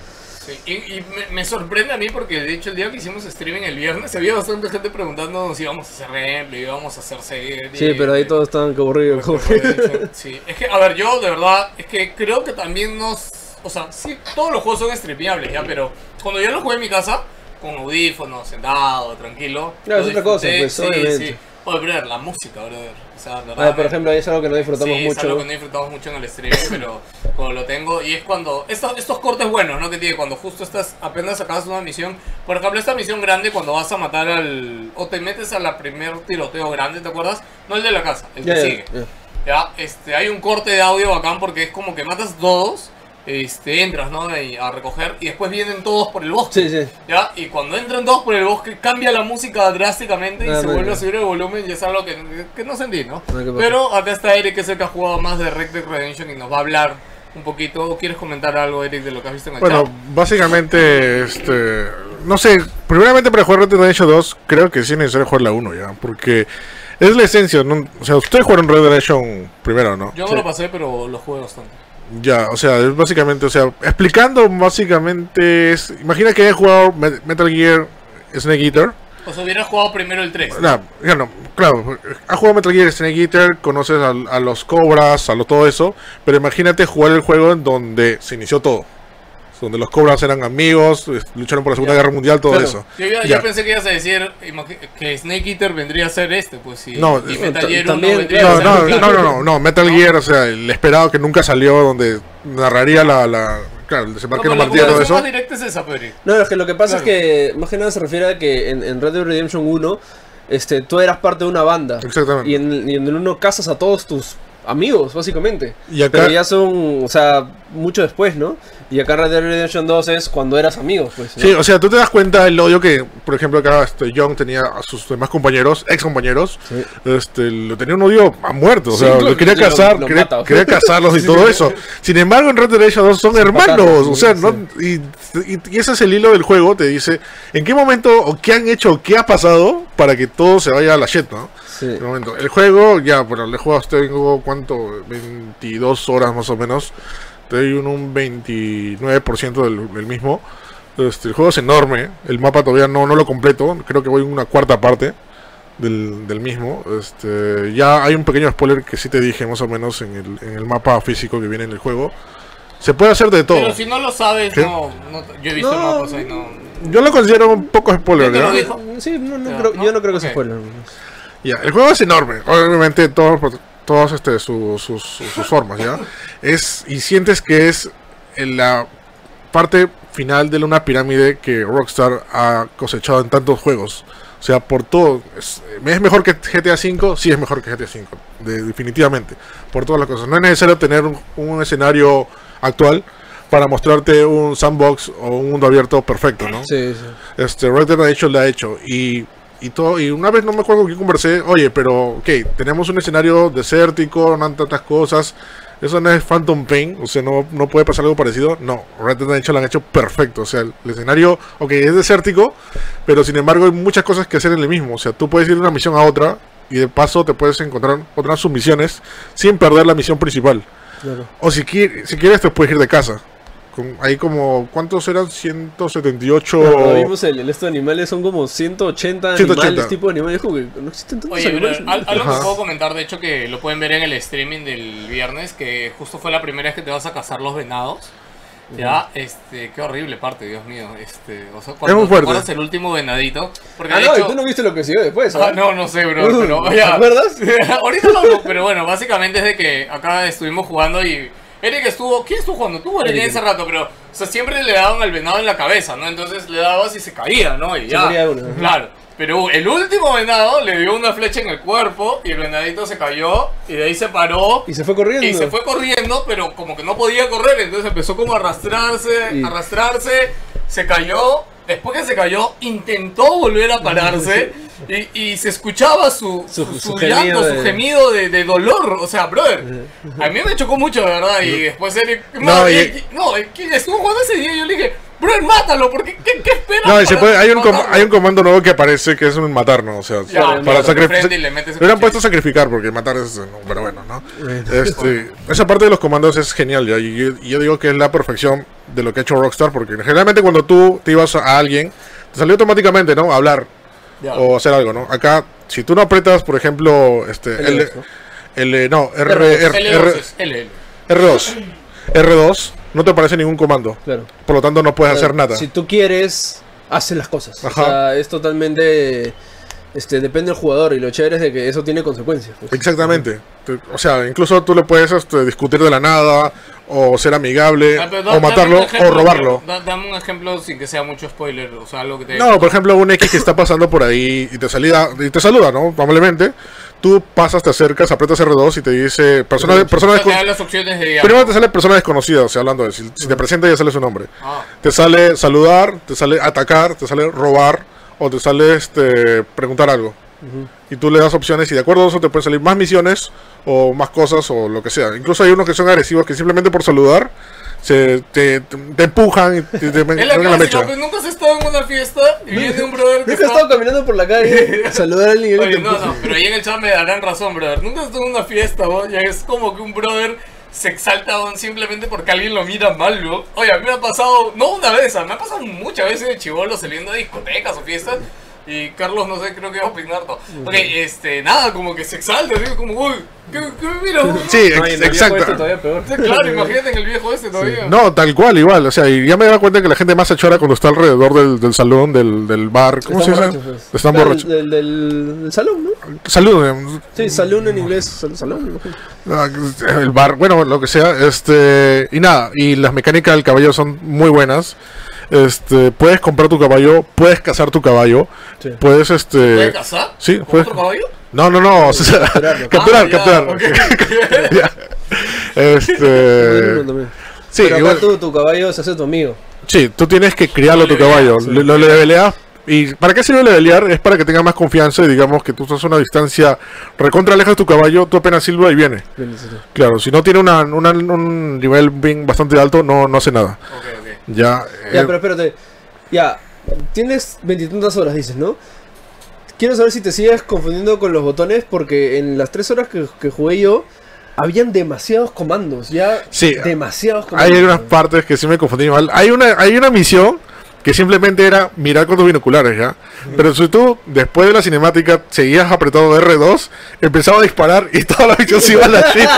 Sí, Y, y me, me sorprende a mí porque de hecho el día que hicimos streaming el viernes había bastante gente preguntándonos si íbamos a hacer gameplay, íbamos a hacer serie.
sí, pero ahí todos estaban que aburridos.
Sí, es que, a ver, yo de verdad, es que creo que también nos. O sea, sí, todos los juegos son streameables ya, pero cuando yo lo jugué en mi casa, con audífonos, sentado, tranquilo.
Claro, es otra cosa, pues,
sí,
obviamente.
sí. Oye, brother, la música, brother. O sea,
Ah,
verdad,
por
me-
ejemplo, ahí es algo que no disfrutamos
sí, es algo
mucho.
que no disfrutamos mucho en el streaming, <laughs> pero cuando lo tengo, y es cuando, estos, estos cortes buenos, ¿no? Que tiene, cuando justo estás, apenas acabas una misión, por ejemplo, esta misión grande, cuando vas a matar al, o te metes a la primer tiroteo grande, ¿te acuerdas? No el de la casa, el que
ya,
sigue.
ya.
Ya, este, hay un corte de audio bacán porque es como que matas todos, este, entras, ¿no? Y a recoger, y después vienen todos por el bosque.
Sí, sí.
¿Ya? Y cuando entran todos por el bosque, cambia la música drásticamente y
Ah,
se vuelve a subir el volumen y es algo que, que no sentí, ¿no?
Ah.
Pero acá está Eric, que es el que ha jugado más de Red Dead Redemption y nos va a hablar un poquito. ¿Quieres comentar algo, Eric, de lo que has visto en el
Bueno,
chat?
básicamente, este. No sé, primeramente para jugar Red Dead Redemption 2, creo que sí es necesario jugar la 1 ya, porque es la esencia. ¿no? O sea, ustedes jugaron Red Dead Redemption primero, ¿no?
Yo no lo pasé, pero lo jugué bastante.
Ya, o sea, es básicamente, o sea, explicando básicamente es. Imagina que hayas jugado Me- Metal Gear Snake Eater.
O sea, hubiera jugado primero el 3.
No, ya no, claro, has jugado Metal Gear Snake Eater, conoces a, a los cobras, a lo, todo eso, pero imagínate jugar el juego en donde se inició todo. Donde los cobras eran amigos, lucharon por la Segunda
Ya.
Guerra Mundial, todo
Claro.
eso.
Yo, yo pensé que ibas a decir que Snake Eater vendría a ser este, pues sí.
No,
y
eh,
Metal
ta-
Gear 1
también,
vendría
No,
a ser
no, no, no, no, no, Metal Gear, o sea, el esperado que nunca salió, donde narraría la, la claro, el desembarque
No, la
Martí y todo eso.
es esa.
No, es que lo que pasa
Claro.
es que más que nada se refiere a que en, en Red Dead Redemption 1 este, tú eras parte de una banda.
Exactamente.
Y en, y en el 1 casas a todos tus amigos, básicamente.
Y acá-
Pero ya son, o sea, mucho después, ¿no? Y acá Red Dead Redemption 2 es cuando eras amigos, pues. ¿no?
Sí, o sea, tú te das cuenta del odio que, por ejemplo, acá este, John tenía a sus demás compañeros, ex compañeros,
Sí.
este, lo tenía un odio a muerte, o sea, lo quería casar,
lo
quería, quería casarlos y
Sí,
todo eso. Sin embargo, en Red Dead Redemption 2 son hermanos, o sea. ¿no? Y, y- y ese es el hilo del juego, te dice en qué momento o qué han hecho o qué ha pasado para que todo se vaya a la shit, ¿no?
Sí.
El momento. El juego, ya, bueno, le he jugado, tengo, ¿cuánto? 22 horas más o menos. Estoy en un 29% del, del mismo. Este, el juego es enorme. El mapa todavía no, no lo completo. Creo que voy en una cuarta parte del, del mismo. Este, ya hay un pequeño spoiler que sí te dije más o menos en el, en el mapa físico que viene en el juego. Se puede hacer de todo.
Pero si no lo sabes,
¿Qué?
no, no- Yo he visto
No.
mapas ahí, no.
Yo lo considero un poco spoiler,
¿Ya te
¿ya?
lo dijo?
Sí, no, no
Ya,
creo-
¿no?
yo no creo que
Ok.
se spoiler.
Ya, el juego es enorme. Obviamente, todos, todos este, su- sus, sus- formas, ¿ya? Es, y sientes que es en la parte final de una pirámide que Rockstar ha cosechado en tantos juegos. O sea, por todo. ¿Es, ¿es mejor que GTA V? Sí, es mejor que GTA V. de- definitivamente. Por todas las cosas. No es necesario tener un, un escenario actual para mostrarte un sandbox o un mundo abierto perfecto, ¿no?
Sí, sí.
Este, Red Dead Redemption lo ha hecho y, y todo y una vez no me acuerdo con quién conversé, oye, pero ok, tenemos un escenario desértico, no han tantas cosas, eso no es Phantom Pain, o sea, no, no puede pasar algo parecido, no, Red Dead Redemption lo han hecho perfecto, o sea, el, el escenario, ok, es desértico, pero sin embargo hay muchas cosas que hacer en el mismo, o sea, tú puedes ir de una misión a otra y de paso te puedes encontrar otras submisiones sin perder la misión principal.
Claro.
O si, qui- si quieres te puedes ir de casa. Con, ahí como, ¿cuántos eran? 178...
Cuando vimos el, el esto de animales son como 180,
180.
animales, tipo de animales, como que no existen tantos
Oye, pero
animales.
al- algo
Ajá.
que puedo comentar, de hecho, que lo pueden ver en el streaming del viernes, que justo fue la primera vez que te vas a cazar los venados. Ya, este, qué horrible parte, Dios mío. Este, o sea, cuando
muy
te
fuerte.
acuerdas el último venadito. Porque
Ah, no,
hecho,
y tú no viste lo que siguió después, ¿ah?
Ah, no, no sé, bro,
Uh,
pero
¿te acuerdas? <laughs>
Ahorita no, no, pero bueno, básicamente es de que acá estuvimos jugando y Eric estuvo, ¿quién estuvo jugando? Tú, Eric, en ese rato, pero, o sea, siempre le daban al venado en la cabeza, ¿no? Entonces le dabas y se caía, ¿no? Y
Se
ya.
moría uno.
Claro. Pero el último venado le dio una flecha en el cuerpo y el venadito se cayó y de ahí se paró
Y se fue corriendo.
y se fue corriendo, pero como que no podía correr, entonces empezó como a arrastrarse, arrastrarse, se cayó, después que se cayó, intentó volver a pararse <laughs> y, y se escuchaba su,
Su-
llanto,
de-
su gemido de, de dolor, o sea, brother, a mí me chocó mucho, de verdad, y después Eric,
No,
no,
y-
y- no, quien estuvo jugando ese día, yo le dije, brother, mátalo, porque ¿qué, qué esperas?
No, y se puede, hay, un com-
matarlo?"
hay un comando nuevo que aparece que es un matar, ¿no? O sea,
Ya,
para sacrificar.
y le
hubieran puesto a sacrificar porque matar es. no, pero bueno, ¿no? Este, esa parte de los comandos es genial, ya. Y yo, y yo digo que es la perfección de lo que ha hecho Rockstar porque generalmente cuando tú te ibas a alguien, te salió automáticamente, ¿no? Hablar
Ya.
o hacer algo, ¿no? Acá, si tú no apretas, por ejemplo, este.
L2,
L,
¿no?
L- no, R,
R2,
R,
L2
R,
es LL.
R2. R2 no te aparece ningún comando.
Claro.
Por lo tanto, no puedes hacer nada.
Si tú quieres, haces las cosas.
Ajá.
O sea, es totalmente. Este, depende del jugador y lo chévere es de que eso tiene consecuencias. pues.
Exactamente. Te- O sea, incluso tú le puedes este, discutir de la nada, o ser amigable,
Ah, da-
o matarlo,
ejemplo,
o robarlo.
da- dame un ejemplo sin que sea mucho spoiler, o sea, algo que te...
No, por ejemplo, un X que está pasando por ahí y te, salida, y te saluda, ¿no? Amablemente. Tú pasas, te acercas, aprietas R2 y te dice persona,
te
desco-
dan las opciones de...
Primero te sale persona desconocida, o sea, hablando de si, si te presenta ya sale su nombre.
Ah,
Te sale saludar, te sale atacar, te sale robar o te sale este preguntar algo. Y tú le das opciones y de acuerdo a eso te pueden salir más misiones o más cosas o lo que sea. Incluso hay unos que son agresivos que simplemente por saludar se, te, te- te empujan y te, te <laughs>
es la
la mecha.
pues nunca has estado en una fiesta y viene un brother que
Nunca he estado caminando por la calle, <laughs> saludar a alguien y
Oye, no, no, pero ahí en el chat me darán razón, brother. Nunca has estado en una fiesta, ¿no? Ya es como que un brother se exalta ¿no? simplemente porque alguien lo mira mal, ¿no? Oye, a mí me ha pasado, no una vez, me ha pasado muchas veces de chivolo saliendo a discotecas o fiestas. Y Carlos, no sé, creo que va a opinar todo. Ok, este, nada, como que se exalta, así como, uy, ¿qué, qué me mira?
Sí,
No, y
ex-
en el viejo
exacto.
este todavía peor.
Sí, Claro, <laughs> imagínate en el viejo este todavía.
No, tal cual, igual. O sea, y ya me da cuenta que la gente más se chora cuando está alrededor del, del salón, del, del bar. ¿Cómo
Están
se dice?
borrachos, pues.
Están
Del-
borrachos.
Del, del- del salón, ¿no?
Saluden.
Sí, salón en inglés, sal- salón. ¿no?
Ah, El bar, bueno, lo que sea. Este. Y nada, y las mecánicas del caballo son muy buenas. Este, puedes comprar tu caballo, puedes cazar tu caballo,
Sí.
puedes este
¿Puedes cazar?
sí,
¿Con
puedes-
otro caballo?
No, no, no, o sea, <laughs> capturar,
Ah,
capturar. <laughs> Ya. Este. <laughs> Sí,
Pero acá
igual-
tu, tu caballo se hace tu amigo.
Sí, tú tienes que criarlo tu
Lo
caballo, lo, lo leveleas. ¿Y para qué sirve levelear? Es para que tenga más confianza y digamos que tú estás a una distancia recontra lejos de tu caballo, tú apenas silba y viene.
Bien, sí, sí.
Claro, si no tiene una, una- un nivel bien bastante alto, no, no hace nada. Ya,
Ya,
eh,
pero espérate. Ya, tienes veintitantas horas, dices, ¿no? Quiero saber si te sigues confundiendo con los botones porque en las tres horas que, que jugué yo, habían demasiados comandos, ya.
Sí,
demasiados comandos.
hay unas partes que sí me confundí mal. Hay una, hay una misión que simplemente era mirar con tus binoculares, ¿ya? Pero si tú, después de la cinemática, seguías apretado R2, empezaba a disparar y <laughs> toda la misión se iba a la <laughs> shit.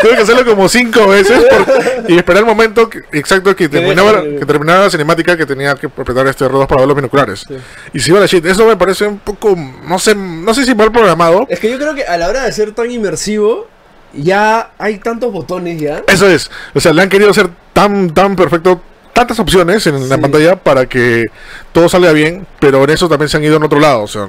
Tuve que hacerlo como cinco veces por- y esperar el momento que- exacto que terminaba, que terminaba la cinemática que tenía que apretar este R2 para ver los binoculares.
Sí.
Y se iba a la shit. Eso me parece un poco, no sé, no sé si mal programado.
Es que yo creo que a la hora de ser tan inmersivo, ya hay tantos botones ya.
Eso es. O sea, le han querido hacer tan, tan perfecto, tantas opciones en la pantalla para que todo salga bien, pero en eso también se han ido en otro lado. O sea,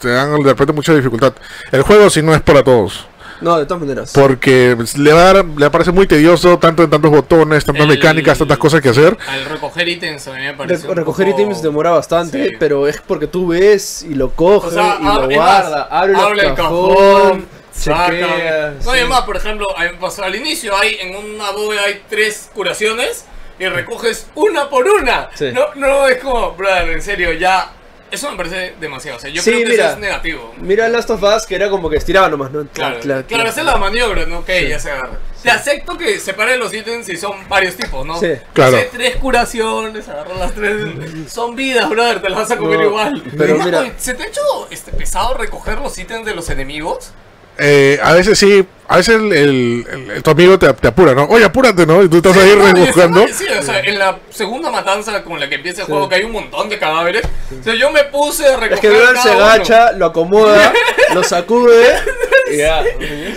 te dan de repente mucha dificultad. El juego sí no es para todos,
No, de todas maneras.
porque le va a dar, le parece muy tedioso, tanto en tantos botones, tantas
El-
mecánicas, tantas cosas que hacer.
Al recoger ítems a mí me
Re-
parece.
recoger
poco-
ítems demora bastante,
Sí.
pero es porque tú ves y lo coges
O sea,
y lo
ab- es
guarda,
más,
abre,
abre
el
el
cajón,
cajón,
chequea.
No, y
sí.
además, por ejemplo, al inicio, hay en una bóveda hay tres curaciones y recoges una por una.
Sí.
No, no, es como, brother, en serio, ya. Eso me parece demasiado. O sea, yo
Sí,
creo que
mira.
eso es negativo.
Mira Last of Us, que era como que estiraba nomás, ¿no?
Claro, claro,
clac,
esa es la maniobra, ¿no? Ok, ya se agarra. Te acepto que separe los ítems y son varios tipos, ¿no?
Sí.
Claro.
Hace tres curaciones, agarro las tres. <laughs> Son vidas, brother, te las vas a comer
No,
igual.
pero
Oye,
mira-
¿Se te ha hecho este, pesado recoger los ítems de los enemigos?
Eh, a veces sí, a veces el, el- el- tu amigo te, te apura, ¿no? Oye, apúrate, ¿no? Y tú estás ahí
No,
rebuscando.
Sí, o sea, en la segunda matanza con la que empieza el juego, que hay un montón de cadáveres. O sea, yo me puse a recoger.
Es que Duran se
cada uno.
agacha, lo acomoda, lo sacude <laughs> y ya.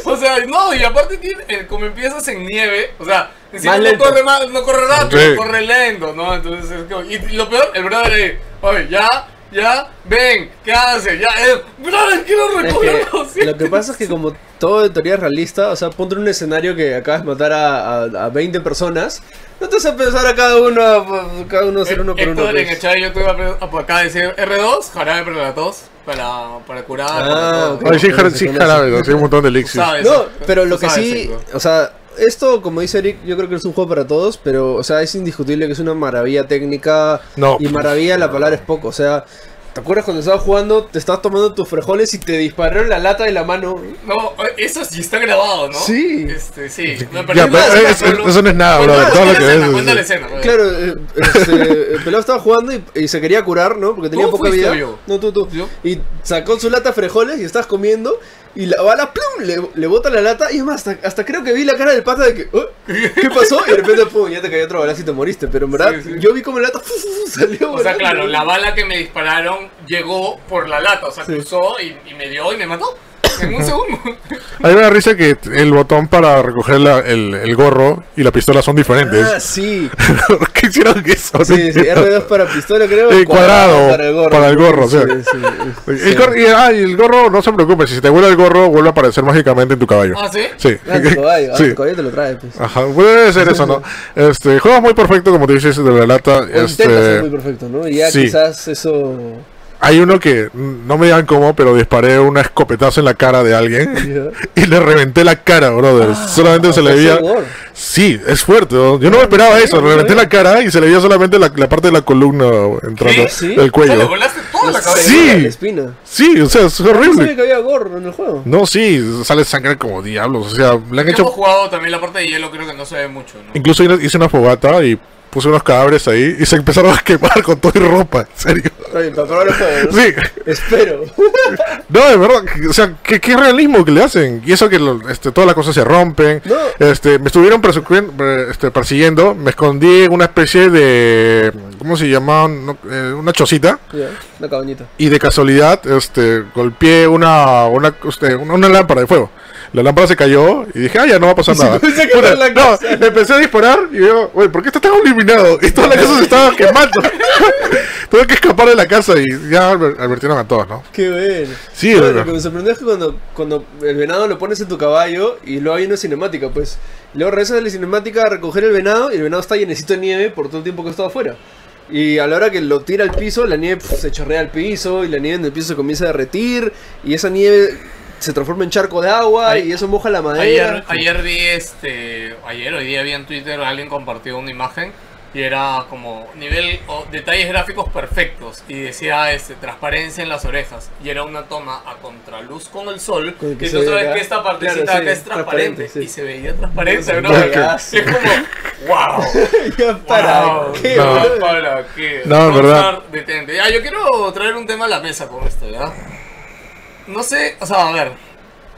O sea, no, y aparte tiene, eh, como empiezas en nieve, o sea, encima no corre más, no corre rápido,
Sí.
corre lento, ¿no? Entonces es como, y lo peor, el brother oye, ya, ya, ven, ¿qué hace? Ya, eh, brother, quiero
Es
recoger
que lo que pasa es que como todo en teoría es realista, o sea, ponte en un escenario que acabas de matar a, a, a 20 personas, no te vas a pensar a cada uno, a cada uno hacer uno por uno.
Héctor, en
pues.
el chat yo tuve acá decir R2, jarabe para la tos, para, para curar.
Ah,
para todo.
ok.
Ay, sí, jara-
Se
sí, jarabe, ¿no? Sí, un montón de
sabes,
No, pero lo que sí, o sea, esto, como dice Eric, yo creo que es un juego para todos, pero, o sea, es indiscutible que es una maravilla técnica.
No.
Y maravilla, la palabra es poco, o sea, ¿te acuerdas cuando estabas jugando, te estabas tomando tus frijoles y te dispararon la lata de la mano?
No, eso sí está grabado, ¿no?
Sí.
Este, sí. Me
Ya, pero es- eso no es nada,
Cuenta-
brother, todo lo que
la
ves
escena,
es-
cuenta la escena.
Claro, eh, este, el pelado estaba jugando y, y se quería curar, ¿no? Porque tenía
¿Tú
poca vida.
yo?
No, tú, tú.
¿Yo?
Y sacó su lata de frijoles y estabas comiendo. Y la bala, ¡plum! Le, le bota la lata. Y es más, hasta, hasta creo que vi la cara del pata de que, "Oh, ¿qué pasó? Y de repente, pum, ya te cayó otro balazo y te moriste. Pero en verdad,
Sí, sí.
yo vi como la lata fu, fu, fu, salió.
O sea,
volando.
claro, la bala que me dispararon llegó por la lata, o sea, cruzó y, y me dio y me mató. <laughs> En un segundo.
Hay una risa que el botón para recoger la- el, el gorro y la pistola son diferentes.
Ah, sí.
¿Por <laughs> qué hicieron eso?
Sí, sí, R2 para pistola, creo.
Sí, cuadrado,
para el gorro.
para el gorro, o sea.
Sí, sí, sí.
El gorro, y, ah, y el gorro, no se preocupe, si te vuela el gorro, vuelve a aparecer mágicamente en tu caballo.
¿Ah, sí?
Sí.
Ah, tu caballo, ah,
Sí.
tu caballo te lo trae, pues.
Ajá, puede ser eso, ¿no? <laughs> Este, el juego es muy perfecto, como te dices, de la lata.
O intenta ser
Este,
muy perfecto, ¿no? Y ya
sí.
quizás eso.
Hay uno que, no me digan cómo, pero disparé una escopetazo en la cara de alguien <laughs> y le reventé la cara, brother. solamente se le veía. Sí, es fuerte. ¿no? Yo no me esperaba eso. Le reventé la cara y se le veía solamente la, la parte de la columna entrando,
¿Qué?
¿Sí?
el
O sea, le
cuello.
volaste toda la cabeza.
Sí.
La espina.
Sí, o sea, es
No
horrible.
que había gore en el juego.
No, sí, sale sangre como diablos. O sea, le han hecho.
hemos jugado también la parte de hielo, creo que no se ve mucho, ¿no?
Incluso hice una fogata y puse unos cadáveres ahí y se empezaron a quemar con toda mi ropa, en serio.
¿no?
Sí,
Espero. <laughs>
no, de verdad, o sea, qué, qué realismo que le hacen. Y eso que lo- este, todas las cosas se rompen.
No.
Este, me estuvieron este, persiguiendo, me escondí en una especie de, ¿cómo se llama? No, eh, una chocita.
Ya, una cabañita.
Y de casualidad, este, golpeé una, una, este, una, una lámpara de fuego. La lámpara se cayó y dije, ah, ya no va a pasar <laughs> nada. no, le empecé a disparar y digo, güey, ¿por qué está tan iluminado? Y toda la casa se estaba quemando. <laughs> Tuve que escapar de la casa y ya adver- advirtieron a todos, ¿no?
Qué bueno.
Sí,
No,
de
lo que me sorprendió es que cuando, cuando el venado lo pones en tu caballo y luego hay una cinemática, pues. Luego regresas de la cinemática a recoger el venado y el venado está llenecito de nieve por todo el tiempo que estaba afuera. Y a la hora que lo tira al piso, la nieve pf, se chorrea al piso y la nieve en el piso se comienza a derretir y esa nieve se transforma en charco de agua
Ay-
y eso moja la madera.
Ayer, ayer vi este. Ayer, hoy día vi en Twitter alguien compartió una imagen y era como nivel o detalles gráficos perfectos y decía este transparencia en las orejas y era una toma a contraluz con el sol
Con el que
y tú sabes que esta partecita
Claro, sí,
acá es transparente,
transparente, sí.
y se veía transparente, ¿no? Y es como <laughs> wow.
Ya, ¿Para
Wow,
qué,
No.
¿Para qué?
No, verdad.
Detente. Ya, yo quiero traer un tema a la mesa con esto, ¿ya? No sé, o sea, a ver.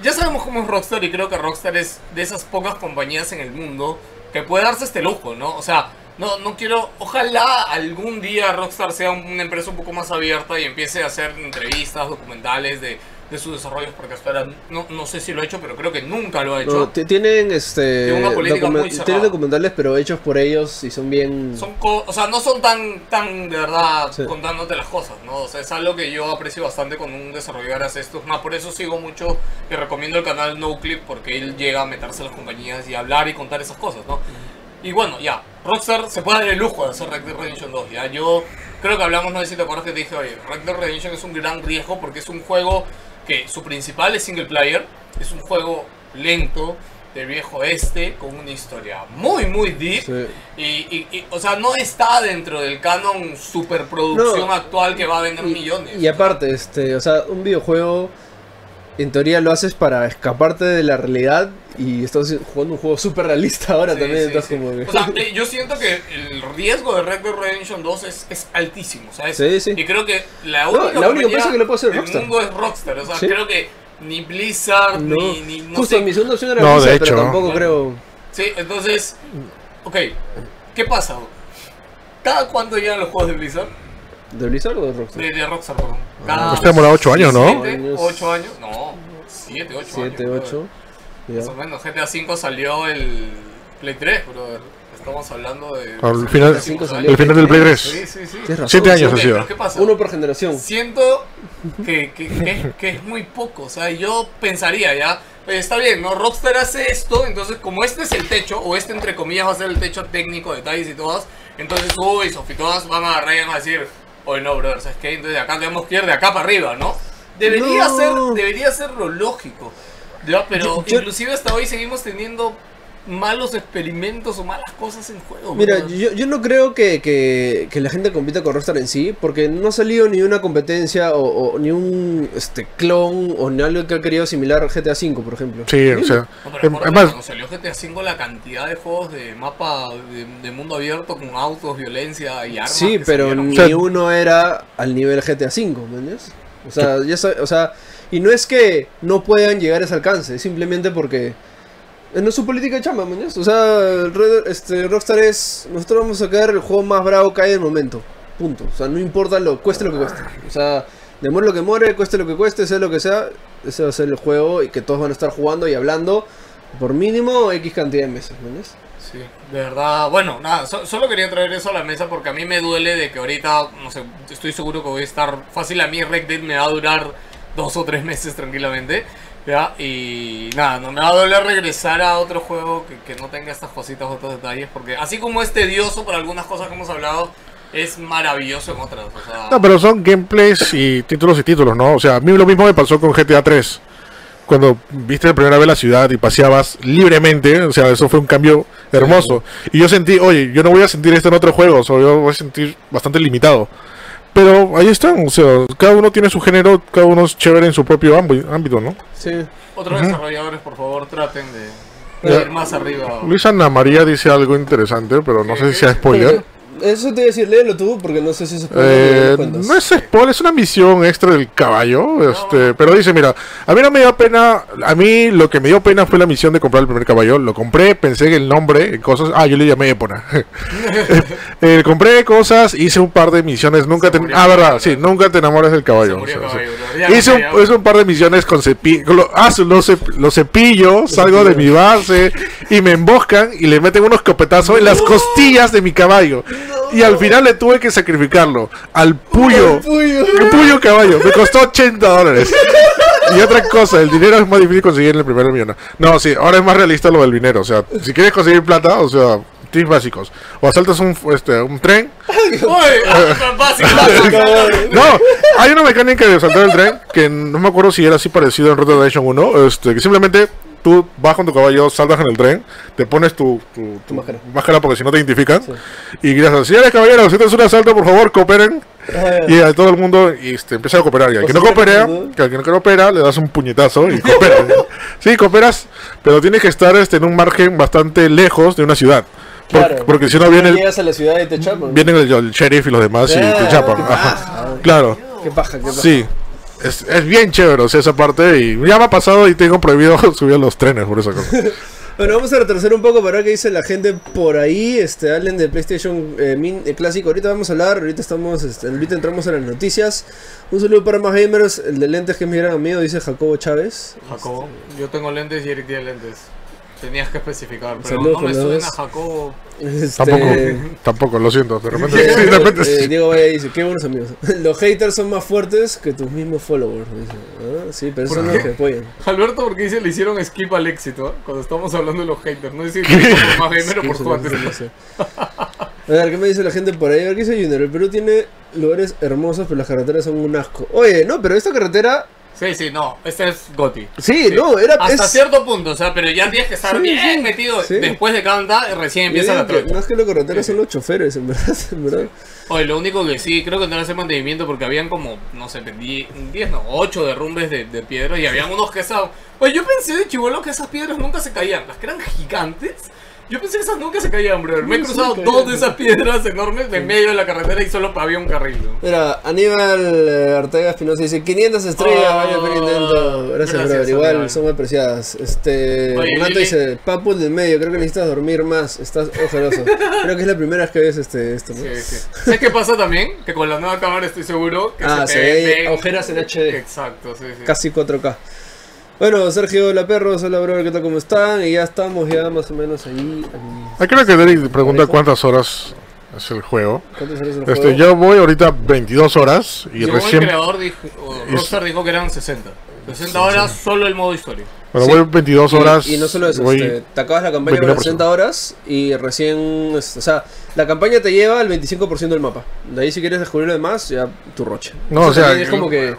Ya sabemos cómo es Rockstar y creo que Rockstar es de esas pocas compañías en el mundo que puede darse este lujo, ¿no? O sea, no, no quiero. Ojalá algún día Rockstar sea un- una empresa un poco más abierta y empiece a hacer entrevistas, documentales de, de sus desarrollos, porque hasta ahora no, no sé si lo ha hecho, pero creo que nunca lo ha hecho.
No, tienen este
una muy
tienen documentales pero hechos por ellos y son bien
Son co- o sea, no son tan, tan de verdad
Sí.
contándote las cosas, ¿no? O sea, es algo que yo aprecio bastante cuando un desarrollador hace esto. Es más, por eso sigo mucho y recomiendo el canal NoClip porque él llega a meterse en las compañías y hablar y contar esas cosas, ¿no? Y bueno, ya, Rockstar se puede dar el lujo de hacer Red Dead Redemption 2, ya. Yo creo que hablamos, no sé si te acuerdas que te dije, oye, Red Dead Redemption es un gran riesgo porque es un juego que su principal es single player, es un juego lento, de viejo este, con una historia muy, muy deep.
Sí.
Y, y- y, o sea, no está dentro del canon superproducción
No.
actual que va a vender
Y-
millones.
Y aparte, este, o sea, un videojuego en teoría lo haces para escaparte de la realidad y estás jugando un juego súper realista <laughs> ahora
Sí,
también
sí,
estás
sí.
como
O sea, eh, yo siento que el riesgo de Red Dead Redemption 2 es, es altísimo, ¿sabes?
Sí, sí.
Y creo que la
No,
única,
la única empresa que lo puede hacer es Rockstar.
mundo es Rockstar. O sea,
Sí.
creo que ni Blizzard,
no,
ni, ni no
justo
sé.
mi segunda opción era
No, de
Blizzard,
hecho.
pero tampoco
Bueno.
creo
Sí, entonces, ok, ¿qué pasa? ¿Cada cuánto llegan los juegos de Blizzard?
de Blizzard o de Rockstar.
De, de Rockstar, perdón. Cada
Pues te demora ocho años, ¿no?
siete,
Años.
ocho años. No, 7, 8 años.
7,
brother.
8.
Más o menos, GTA V salió el Play 3, brother. Estamos hablando de.
Al final, el final del Play 3.
Sí, sí, sí.
Siete años ha sido.
¿Qué pasa?
Uno por generación.
Siento que, que, que- que es muy poco. O sea, yo pensaría ya. está bien, ¿no? Rockstar hace esto, entonces como este es el techo, o este entre comillas va a ser el techo técnico, detalles y todas, entonces Ubisoft y todas van a agarrar y van a decir, oye no, brother, ¿sabes qué? Entonces de acá tenemos que ir de acá para arriba, ¿no? Debería
No.
ser, debería ser lo lógico. ¿Ya? Pero
Yo- yo-
inclusive hasta hoy seguimos teniendo malos experimentos o malas cosas en juego.
Mira, yo, yo no creo que, que, que la gente compita con Rockstar en sí, porque no ha salido ni una competencia o, o ni un este clon o ni algo que ha querido similar GTA V, por ejemplo.
Sí, o sea.
No, pero cuando salió GTA V la cantidad de juegos de mapa de, de mundo abierto con autos, violencia y armas.
Sí,
que
pero
salieron.
ni
O sea-
uno era al nivel GTA V, ¿me entiendes? O sea, ya o sea, y no es que no puedan llegar a ese alcance, simplemente porque eh, no es su política de chamba, ¿me entiendes? O sea, Red- este, Rockstar es, nosotros vamos a sacar el juego más bravo que hay del momento, punto. O sea, no importa lo, cueste lo que cueste. O sea, demore lo que more, cueste lo que cueste, sea lo que sea, ese va a ser el juego y que todos van a estar jugando y hablando por mínimo X cantidad de meses, ¿me entiendes?
Sí, de verdad. Bueno, nada, so- solo quería traer eso a la mesa porque a mí me duele de que ahorita, no sé, estoy seguro que voy a estar fácil. A mí Red Dead me va a durar dos o tres meses tranquilamente. ¿ya? Y nada, no me va a doler regresar a otro juego que, que no tenga estas cositas o otros detalles. Porque así como es tedioso por algunas cosas que hemos hablado, es maravilloso en otras. O
No, pero son gameplays y títulos y títulos, ¿no? O sea, a mí lo mismo me pasó con GTA 3. Cuando viste la primera vez la ciudad y paseabas libremente, o sea, eso fue un cambio hermoso. Y yo sentí, oye, yo no voy a sentir esto en otro juego, o voy a sentir bastante limitado. Pero ahí están, o sea, cada uno tiene su género, cada uno es chévere en su propio ámbi- ámbito, ¿no?
Sí.
otros desarrolladores, por favor, traten de, de
Ya.
ir más arriba.
Luis Ana María dice algo interesante, pero no sé si sea spoiler.
Eso te iba a decir, léelo tú, porque no sé si eso
Eh, no es spoiler, es una misión extra del caballo. Este, pero dice, mira, a mí no me dio pena. A mí lo que me dio pena fue la misión de comprar el primer caballo. Lo compré, pensé en el nombre, en cosas. Ah, yo le llamé Epona. <laughs> Eh, compré cosas, hice un par de misiones. Nunca te. Ah, verdad, sí, nunca te enamores del caballo.
murió
o sea,
caballo,
sí.
bro. Ya
Hice un, hice un par de misiones con cepillo. Lo, ah, lo, cep- lo cepillo, salgo de mi base y me emboscan y le meten unos copetazos en las costillas de mi caballo. Y al final le tuve que sacrificarlo al puyo.
Puyo.
Puyo caballo. Me costó 80 dólares. Y otra cosa, el dinero es más difícil conseguir en el primer millón. No, sí, ahora es más realista lo del dinero. O sea, si quieres conseguir plata, o sea, tips básicos. O asaltas un, este, un tren. <laughs>
Ah. <laughs>
No, hay una mecánica de saltar el tren que no me acuerdo si era así parecido en Dead Redemption 1. Este, que simplemente tú vas con tu caballo, saltas en el tren, te pones tu, tu, tu
máscara.
máscara porque si no te identifican. Y gritas, señores caballeros, si es un asalto, por favor, cooperen. Y a todo el mundo y este, empieza a cooperar. Y al que no
sí,
coopera, que al que no coopera, le das un puñetazo y cooperas. <laughs> sí, cooperas, pero tienes que estar este, en un margen bastante lejos de una ciudad. Por-
Claro,
porque si no viene
Llegas a la ciudad y te chapan.
vienen el, el sheriff y los demás y
Ah,
te chapan. Ajá. Claro.
Qué paja, qué paja.
Sí, es, es bien chévere, o sea, esa parte. Y ya me ha pasado y tengo prohibido <laughs> subir a los trenes por esa <laughs> cosa.
Bueno, vamos a retroceder un poco para ver qué dice la gente por ahí. Este, hablen de PlayStation eh, Min- eh, clásico. Ahorita vamos a hablar, ahorita estamos, este, ahorita entramos en las noticias. Un saludo para más gamers, el de lentes que es mi gran amigo, dice Jacobo Chávez.
Jacobo, yo tengo lentes y Eric tiene lentes. Tenías que especificar, pero
Saludos
no me suena. Jacobo.
Este,
Tampoco, tampoco, lo siento. De repente,
Diego,
sí, <laughs> de repente
eh,
sí.
Diego Valle dice, qué buenos amigos. <laughs> Los haters son más fuertes que tus mismos followers. Dice. Ah, sí, pero
¿Por
son
qué?
los que apoyan.
Alberto, porque dice le hicieron skip al éxito? ¿eh? Cuando estamos hablando de los haters. No hizo por más gamer o por tu antes.
sí. A ver, ¿qué me dice la gente por ahí? A ver, ¿qué dice Junior? El Perú tiene lugares hermosos, pero las carreteras son un asco. Oye, no, pero esta carretera...
Sí, sí, no. Este es Goti.
Sí, no, era...
Hasta
es-
cierto punto, o sea, pero ya tienes que estar
Sí,
bien
sí,
metido.
sí.
Después de canta, recién empieza la trocha.
Más que la carretera son los choferes, en verdad. <laughs> En verdad.
Oye, lo único que sí, creo que no le hace mantenimiento porque habían como, no sé, 10, no, 8 derrumbes de, de piedra y habían unos que estaban... Oye, yo pensé de chivolo que esas piedras nunca se caían, las que eran gigantes. Yo pensé que esas nunca se caían, brother. Me he cruzado
caían.
dos de esas piedras enormes en medio de la carretera y solo había un carril. ¿no?
Mira, Aníbal eh, Ortega Espinosa dice 500 estrellas,
Oh,
vaya por intento. Gracias,
gracias,
brother. Igual
Aníbal.
son apreciadas. Este,
Oye,
Renato dice, Papu el del medio, creo que necesitas dormir más, estás ojeroso. <laughs> creo que es la primera vez que ves este, esto, ¿no?
Sí, sí. ¿Sabes qué pasa también? Que con la nueva cámara estoy seguro que
Ah,
se,
ve
ven-
agujeras en HD.
Exacto, sí, sí.
Casi 4K. Bueno, Sergio La Perros, hola brother, ¿qué tal? ¿Cómo están? Y ya estamos ya más o menos ahí. ahí.
Ah, creo que Derek pregunta cuántas horas es el juego.
¿Cuántas horas el
Este,
juego?
yo voy ahorita 22 horas y
Llegó
recién.
el creador dijo, o
y-
Rockstar dijo que eran 60. 60 horas solo el modo historia.
Bueno,
Sí.
voy 22 horas.
Y, y no solo eso,
voy-
este, te acabas la campaña con
29%.
las 60 horas y recién, o sea, la campaña te lleva al 25% del mapa. De ahí si quieres descubrir lo demás, ya tu roche.
No, o sea,
también es
yo-
como que,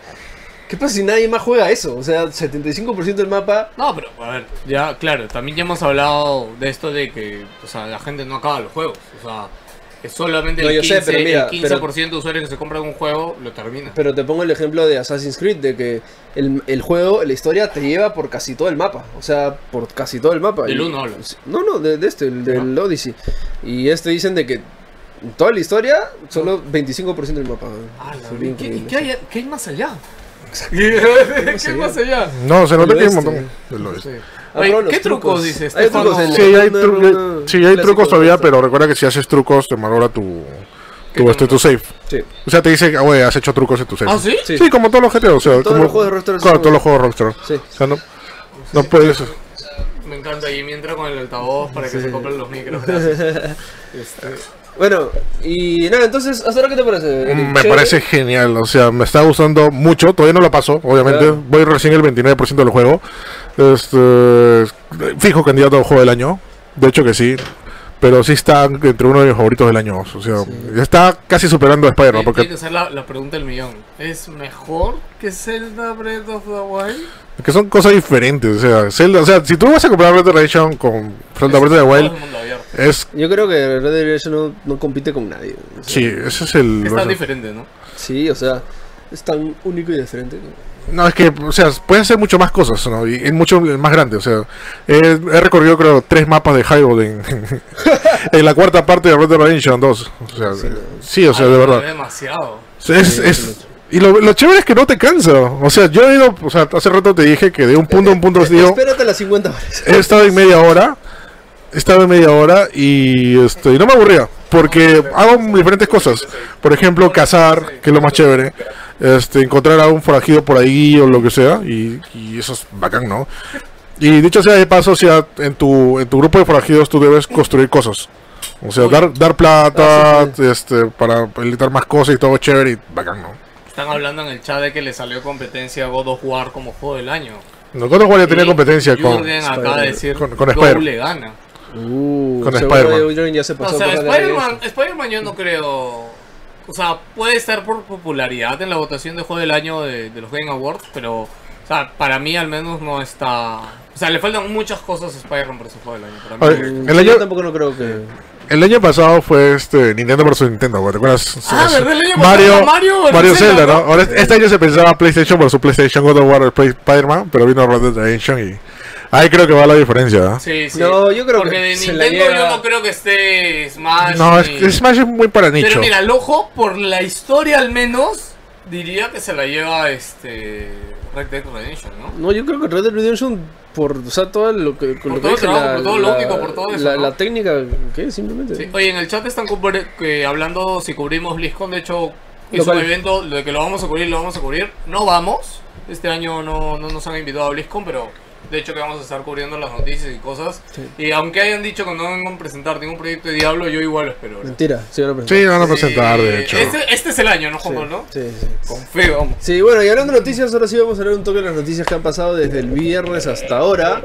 ¿qué pasa si nadie más juega eso? O sea, 75% del mapa,
No, pero a ver, ya, claro, también ya hemos hablado de esto de que, o sea, la gente no acaba los juegos. O sea, es solamente
No,
el
yo
15%,
sé, pero mira,
el 15% de usuarios que se compran un juego lo termina.
pero te pongo el ejemplo de Assassin's Creed, de que el, el juego, la historia te lleva por casi todo el mapa. O sea, por casi todo el mapa.
Del
Y-
uno hablas.
No, no, de, de este, el del Odyssey. Y este dicen de que toda la historia, solo 25% del mapa.
Ah, ¿Y qué hay, qué hay más allá? <laughs> ¿Qué hay más allá?
No, se nota que hay un
oeste.
montón del oeste.
Sí. Oye, ¿Qué trucos dices?
Hay trucos en
Sí, hay, tru-
no, no,
sí, hay trucos todavía, pero recuerda que si haces trucos te malora tu,
¿Qué
tu, este,
te
tu save.
Sí.
O sea, te dice, ah, güey, has hecho trucos en tu save.
¿Ah, sí?
Sí.
Sí, como todos los GTA, o sea,
Todos
como,
los juegos de Rockstar
Claro, todos los juegos de Rockstar.
Sí.
O sea, no, no puedes.
Me encanta, y me entra con el altavoz para que se compren los micros. <laughs> gracias. Este,
Bueno, y nada, entonces, ¿hasta ahora qué te parece?
Me
¿Chévere?
parece genial, o sea, me está gustando mucho. Todavía no lo paso, obviamente.
Claro.
Voy recién el 29% del juego. Este, fijo candidato al juego del año. De hecho que sí. Pero sí está entre uno de mis favoritos del año. O sea, ya está casi superando a Spider-Man.
tiene
Porque
que ser la, la pregunta del millón. ¿Es mejor que Zelda Breath of the Wild?
que son cosas diferentes. O sea, Zelda- o sea, si tú vas a comprar Red Dead Redemption con Zelda Breath of the Wild, es.
Yo creo que Red Dead Redemption no, no compite con nadie. O sea,
Sí, ese es el.
Es tan diferente, ¿no?
Sí, o sea, es tan único y diferente.
No, es que, o sea, pueden ser mucho más cosas, ¿no? Y es mucho más grande, o sea, he, he recorrido creo tres mapas de Hyrule en, <laughs> en la cuarta parte de Red Dead Redemption 2. O sea, sí, o sea, de verdad.
Es demasiado.
Es, es- y lo, lo chévere es que no te cansa. O sea, yo he ido, o sea, hace rato te dije que de un punto a un punto, digo,
Espérate las 50 horas.
he estado en media hora, he estado en media hora y, este, y no me aburría. Porque hago diferentes cosas. Por ejemplo, cazar, que es lo más chévere. Este, encontrar a un forajido por ahí o lo que sea. Y, y eso es bacán, ¿no? Y dicho sea de paso, o sea, en tu, en tu grupo de forajidos tú debes construir cosas. O sea, dar, dar plata,
Ah, sí,
este, para habilitar más cosas y todo chévere y bacán, ¿no?
Están hablando en el chat de que le salió competencia a God of War como juego del año.
No, God of War ya tenía competencia con...
Acaba de decir
con- con
Go le gana.
Uh,
Con Spider-Man.
Jürgen ya se
O sea, Spider-Man, yo no creo... O sea, puede estar por popularidad en la votación de juego del año de, de los Game Awards, pero... O sea, para mí al menos no está... O sea, le faltan muchas cosas a Spider-Man para su juego del año. Para mí.
Mm,
el año-
Yo tampoco no creo que.
El año pasado fue este Nintendo vs Nintendo, ¿te acuerdas?
Ah,
Es-
¿verdad? El año
Mario,
pasado Mario
Mario Zelda,
Zelda,
¿no?
¿no?
Ahora este año se pensaba PlayStation versus PlayStation, God of War, Spider-Man, pero vino Red Dead Redemption y ahí creo que va la diferencia, ¿eh?
Sí, sí.
No, yo creo
Porque
que
de
se la
Nintendo
lleva-
yo no creo que esté Smash.
No, es,
ni-
es Smash es muy para nicho.
Pero mira, al ojo, por la historia al menos, diría que se la lleva este Red Dead Redemption, ¿no?
No, yo creo que Red Dead Redemption, por o sea, todo lo que,
Por
lo que
todo el
dije,
trabajo,
la,
por todo lo
la-
lógico, por todo eso,
la,
¿no?
la técnica, ¿qué? Simplemente.
Sí. Oye, en el chat están que hablando si cubrimos BlizzCon, de hecho, es un evento de que lo vamos a cubrir, lo vamos a cubrir. No vamos, este año no, no nos han invitado a BlizzCon, pero de hecho que vamos a estar cubriendo las noticias y cosas.
Sí.
Y aunque hayan dicho que no vengan a presentar ningún proyecto de Diablo, yo igual lo espero. ¿verdad?
Mentira, sí, van a presentar.
Sí, van a presentar,
Sí,
de hecho.
Este, este es el año, ¿no,
Sí,
Juanjo, no?
sí, sí.
Confío, vamos.
Sí, bueno, y hablando de noticias, ahora sí vamos a hablar un toque de las noticias que han pasado desde el viernes hasta ahora.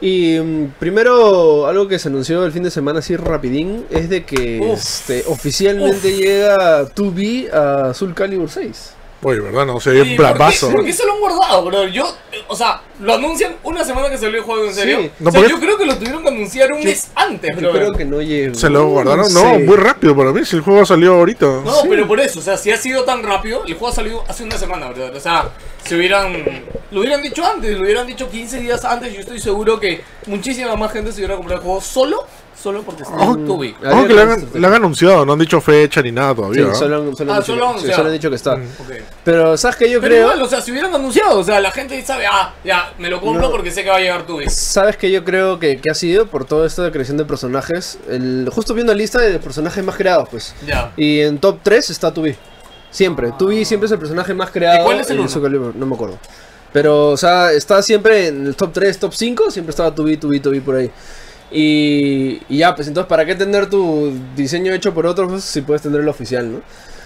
Y mm, primero, algo que se anunció el fin de semana así rapidín, es de que
Uf.
este, oficialmente llega 2B a Soul Calibur 6.
Oye, ¿verdad? No, se ve
¿por qué-
bravazo.
¿Por qué se lo han guardado, bro? Yo, o sea, lo anuncian una semana que salió el juego, ¿en serio?
Sí.
No,
o sea,
porque-
yo creo que lo tuvieron que anunciar un
Yo-
mes antes,
Yo
bro.
creo que no llegó.
¿Se lo guardaron? No,
sé.
muy rápido para mí, si el juego salió ahorita.
No,
Sí.
pero por eso, o sea, si ha sido tan rápido, el juego ha salido hace una semana, ¿verdad? O sea, si hubieran. Lo hubieran dicho antes, lo hubieran dicho 15 días antes, yo estoy seguro que muchísima más gente se hubiera comprado el juego solo, solo porque está
Ojo-
en Tubi.
Ojo que le han, le han anunciado, no han dicho fecha ni nada
Sí,
todavía. ¿no?
solo, han- solo han
Ah,
dicho
solo
que- sí,
anunciado.
solo han dicho que está.
Ok.
Pero, ¿sabes qué? Yo
Pero
creo...
igual, o sea, si hubieran anunciado, o sea, la gente sabe, ah, ya, me lo compro
No.
porque sé que va a llegar Tubi.
¿Sabes qué yo creo que, que ha sido por toda esta de creación de personajes? El, justo viendo la lista de personajes más creados, pues.
Ya.
Y en top 3 está Tubi. Siempre. Tubi siempre es el personaje más creado.
¿Y cuál es el
en
uno?
Soul Calibur, No me acuerdo. Pero, o sea, está siempre en el top 3, top 5. Siempre estaba Tubi, Tubi, Tubi por ahí. Y, y ya, pues entonces, ¿para qué tener tu diseño hecho por otros pues, si puedes tener el oficial, no?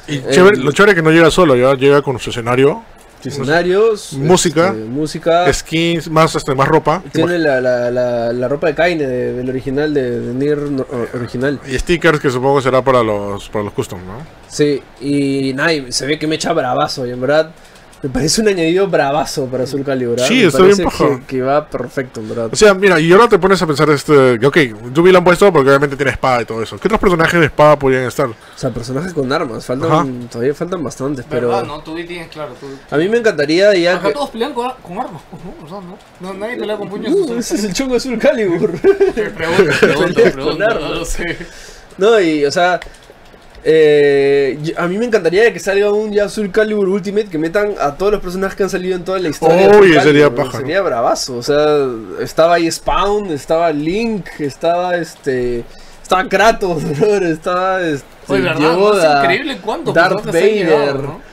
Y
Eh,
chévere- lo chévere es que no llega solo, ya llega con su escenario,
Escenarios,
Música.
este, música.
skins, más, este, más ropa.
Tiene la, la, la, la ropa de Kaine de- del original, de, de Nier no- original.
Y stickers que supongo será para los, para los custom, ¿no?
Sí, y nada, se ve que me echa bravazo, y en verdad me parece un añadido bravazo para Soul Calibur.
Sí,
me
está bien paja.
que, que va perfecto, en verdad.
O sea, mira, y ahora te pones a pensar, este, que, ok, Yubi lo han puesto porque obviamente tiene espada y todo eso. ¿Qué otros personajes de espada podrían estar?
O sea, personajes con armas, faltan,
Ajá.
todavía faltan bastantes, pero
¿Verdad? No, Tubi tienes, claro, Tubi.
a mí me encantaría ya
Acá
que...
todos pelean con, con armas, pues, ¿no? O sea, ¿no? no nadie pelea con puños.
Uh, ese es el chongo de Soul Calibur. <laughs>
Pregunta, pregunta, pregunta, no lo sé.
no, y o sea... eh, a mí me encantaría que salga un ya Soul Calibur Ultimate que metan a todos los personajes que han salido en toda la historia.
Oye, sería paja.
Sería bravazo. O sea, estaba ahí Spawn, estaba Link, estaba este. Estaba Kratos, <laughs> brother, estaba este,
Oye, ¿verdad? No, es increíble cuántos
Darth
llegado,
Vader.
¿no?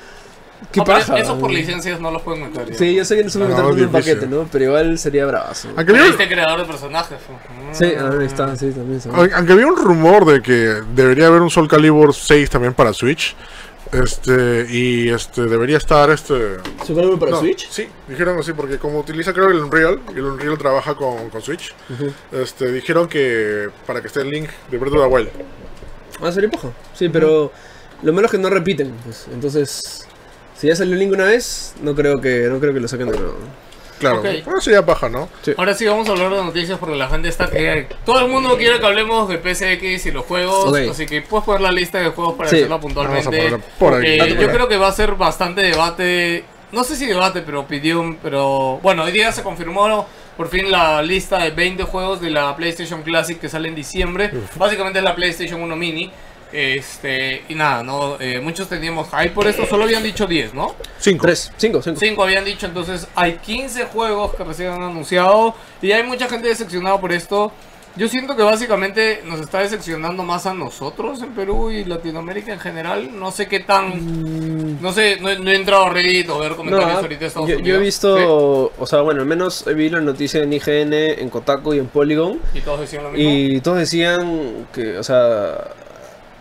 Qué paja.
Esos por licencias no los pueden meter. ya.
Sí, yo sé que no se puede
No,
meter todo en un paquete, ¿no? Pero igual sería bravazo.
Aunque
Pero
había,
este creador de personajes. pues.
Sí, ahí está, sí, también.
aunque había un rumor de que debería haber un Soul Calibur 6 también para Switch. Este, y este, debería estar este.
¿Soul Calibur para
no,
Switch?
Sí, dijeron así, porque como utiliza creo el Unreal, y el Unreal trabaja con, con Switch, este, dijeron que para que esté el link de Breath of the Wild.
Ah, sería paja. Sí, pero lo malo es que no repiten, pues. Entonces, si ya salió el link una vez, no creo que, no creo que lo saquen de nuevo.
Claro,
Ok.
bueno, sería paja, ¿no?
Ahora sí vamos a hablar de noticias porque la gente está que todo el mundo quiere que hablemos de PSX y los juegos,
Ok.
así que puedes poner la lista de juegos para
Sí.
hacerla
Vamos
puntualmente.
a ponerla por aquí.
Eh, yo
ahí.
creo que va a ser bastante debate, no sé si debate, pero opinión, pero bueno, hoy día se confirmó por fin la lista de 20 juegos de la PlayStation Classic que sale en diciembre. Básicamente es la PlayStation 1 Mini. Este, y nada, no, eh, muchos teníamos hype por esto, solo habían dicho 10, ¿no?
5.
3, 5, 5.
5 habían dicho, entonces hay 15 juegos que recién han anunciado y hay mucha gente decepcionada por esto. Yo siento que básicamente nos está decepcionando más a nosotros en Perú y Latinoamérica en general. No sé qué tan... No sé, no, he- no he entrado a Reddit o ver comentarios
No,
ahorita de Estados
yo,
Unidos.
yo he visto, o sea, bueno, al menos vi la noticia en IGN, en Kotaku y en Polygon.
Sí, Y todos decían lo mismo.
Y todos decían que, o sea,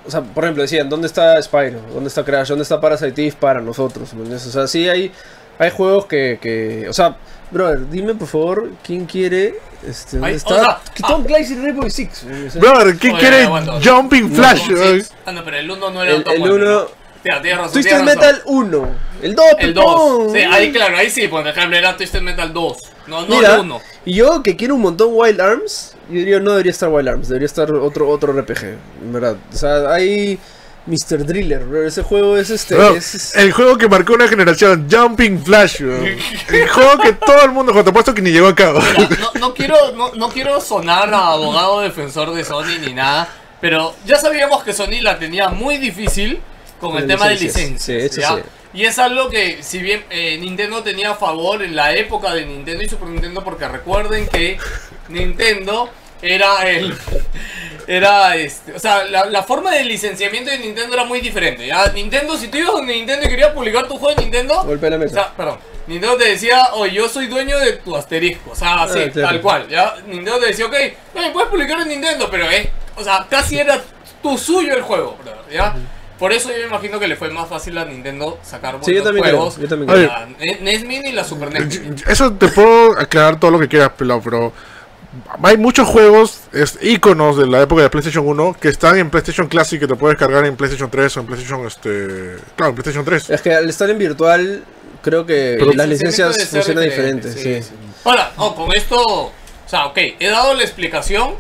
o sea, por ejemplo, decían, ¿dónde está Spyro? ¿Dónde está Crash? ¿Dónde está Parasite Eve para nosotros? O sea, sí hay, hay juegos que, que, o sea, brother, dime por favor, ¿quién quiere, este, dónde
Ay, o
está?
sea,
que
ah.
Tom Clancy Rainbow Six. o sea,
Brother, ¿quién
Oye,
quiere
aguanta.
Jumping Flash?
Sí,
Ay,
Ah, no, pero el 1 no era
el el
bueno,
uno,
¿no? Tía, tienes razón,
Twisted. Metal 1, el 2,
El
pepón.
2. Sí, ahí claro, ahí sí, por ejemplo, era Twisted Metal 2. No, no
Mira,
el 1.
y yo que quiero un montón Wild Arms, yo diría no debería estar Wild Arms, debería estar otro otro RPG, en verdad. O sea, hay Mr. Driller, bro, ese juego es este
bro,
es- es-
el juego que marcó una generación, Jumping Flash. bro. El juego que todo el mundo, te apuesto que ni llegó a cabo.
Mira, no, no quiero, no, no quiero sonar a abogado defensor de Sony ni nada, pero ya sabíamos que Sony la tenía muy difícil con el tema de
licencias.
licencias.
Sí, eso
¿ya?
sí.
Y es algo que, si bien eh, Nintendo tenía a favor en la época de Nintendo y Super Nintendo, porque recuerden que Nintendo era el. <laughs> Era este. O sea, la, la forma de licenciamiento de Nintendo era muy diferente. ¿ya? Nintendo, si tú ibas donde Nintendo y querías publicar tu juego de Nintendo,
Golpea la
o sea, perdón. Nintendo te decía, oye, yo soy dueño de tu asterisco. O sea, así,
Ah, claro.
tal cual. ¿ya? Nintendo te decía, ok, puedes publicar en Nintendo, pero eh. O sea, casi era tu suyo el juego, ¿ya? Por eso yo me imagino que le fue más fácil a Nintendo sacar buenos
Sí, yo también creo,
juegos.
yo también
creo.
la NES Mini y la Super NES Mini.
Eso te puedo aclarar todo lo que quieras, pelado, pero hay muchos juegos, es, íconos de la época de PlayStation 1 que están en PlayStation Classic que te puedes cargar en PlayStation 3 o en PlayStation, este, claro, en PlayStation 3.
Es que al estar en virtual creo que
Pero-
las licencias funcionan
diferente,
diferentes, sí.
Ahora, no, con esto, o sea, ok, he dado la explicación,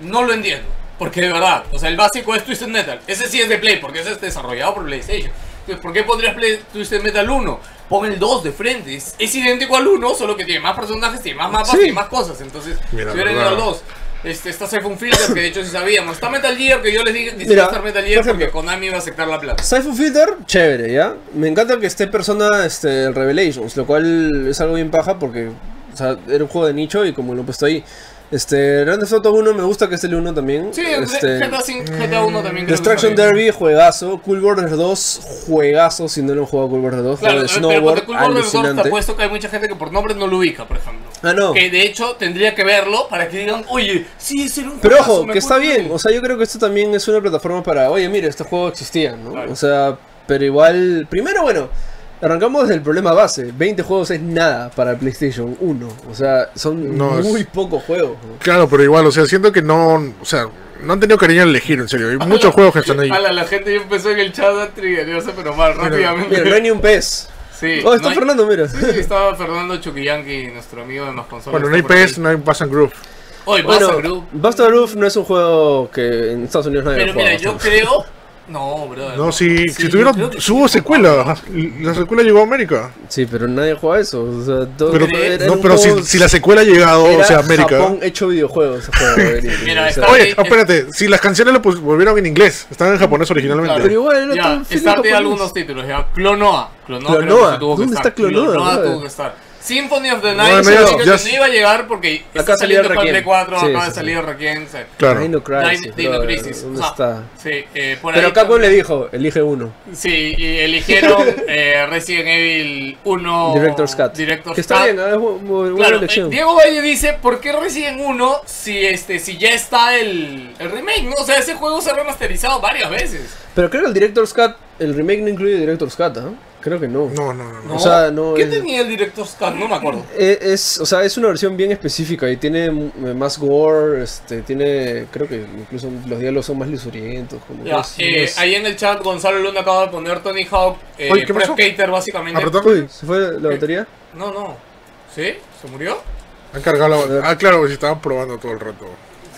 no lo entiendo. Porque de verdad, o sea, el básico es Twisted Metal. Ese sí es de Play, porque ese es desarrollado por PlayStation. Entonces, ¿por qué pondrías Play, Twisted Metal 1? Pon el 2 de frente. Es, es idéntico al 1, solo que tiene más personajes, tiene más mapas,
Sí.
tiene más cosas. Entonces,
Mira,
si hubiera ido al 2. Este, está Siphon Filter, que de hecho sí sabíamos. Está Metal Gear, que yo les dije que
Mira,
estar Metal Gear porque Konami iba a aceptar la plata.
Siphon Filter, chévere, ¿ya? Me encanta que esté persona este, el Revelations, lo cual es algo bien paja porque o sea, era un juego de nicho y como lo he puesto ahí. Este, Grand Theft Auto 1 me gusta que esté el 1 también.
Sí,
este,
GTA, cinco- GTA 1 también. creo
Destruction. Derby, juegazo. Cool Borders 2, juegazo. Si no lo han jugado Cool Borders 2,
Claro,
juego de
pero
snowboard,
Cool World Resort te
alucinante.
apuesto que hay mucha gente que por nombre no lo ubica, por ejemplo.
Ah, no.
Que de hecho tendría que verlo para que digan, oye, sí, ese era un
Pero
juegazo,
ojo, que está bien. O sea, yo creo que esto también es una plataforma para, oye, mire, este juego existía, ¿no?
Claro.
O sea, pero igual. Primero, bueno, arrancamos desde el problema base. 20 juegos es nada para PlayStation 1. O sea, son
No, es-
muy pocos juegos.
Claro, pero igual, o sea, siento que no, o sea, no han tenido cariño al elegir, en serio. Hay <laughs> muchos juegos que están ahí.
Ala, la gente ya empezó en el chat a triggerarse, pero mal, rápidamente.
Mira, no hay ni un pez.
Sí,
Oh, está
no hay-
Fernando, mira.
Sí, sí, estaba Fernando Chuquillanqui, nuestro amigo de más consolas.
Bueno, no hay. PS, no hay Pass and Groove.
Oye,
Bueno,
Basta Group.
Buster Roof no es un juego que en Estados Unidos nadie
Pero mira, yo creo. No, bro.
No, si, si tuvieron, hubo secuela. La secuela llegó a América.
Sí, pero nadie juega eso. O sea, todo
Pero,
era-
no,
un
pero si, si la secuela ha llegado,
era
o sea, América.
Japón hecho videojuegos. <laughs>
Mira,
o sea,
Oye,
es-
espérate, si las canciones lo volvieron en inglés, estaban en japonés originalmente.
Claro.
Pero igual todo
Ya,
japonés.
algunos títulos, ya. Clonoa. Clonoa, creo
Clonoa,
que tuvo que
¿dónde
estar.
está Clonoa, brother?
tuvo que estar. Symphony of the Night, dijo que
ya-
no iba a llegar porque
Acá
está saliendo para
Requiem.
Play 4,
Sí,
acaba
sí,
de salir Requiem. sí.
Claro.
Dino Crisis.
Dino- Crisis,
¿Dónde
o sea,
está?
Sí, eh, por
Pero
ahí
Capcom
también-
le dijo, elige uno.
Sí, y eligieron <laughs> eh, Resident Evil 1
Director's Cut.
Director's
que está
Cut.
bien, es bu- bu- buena
Claro,
elección.
eh, Diego Valle dice, ¿por qué Resident 1 si este si ya está el, el remake? ¿no? O sea, ese juego se ha remasterizado varias veces.
Pero creo que el Director's Cut, el remake no incluye Director's Cut, ¿ah? Creo que no.
No, no, no. no.
¿no?
O sea, no
¿Qué
es-
tenía el Director's Cut? No me acuerdo.
Eh, Es, o sea, es una versión bien específica y tiene m- más gore, este, tiene, creo que incluso los diálogos son más lisurientos, como que
Ya,
es-
eh,
es-
ahí en el chat Gonzalo Luna acaba de poner Tony Hawk, eh,
Oye, ¿qué
Prep
pasó?
Cater básicamente.
Uy, ¿se fue la batería?
No, no. ¿Sí? ¿Se murió?
Han cargado la... Ah, claro, si estaban probando todo el rato.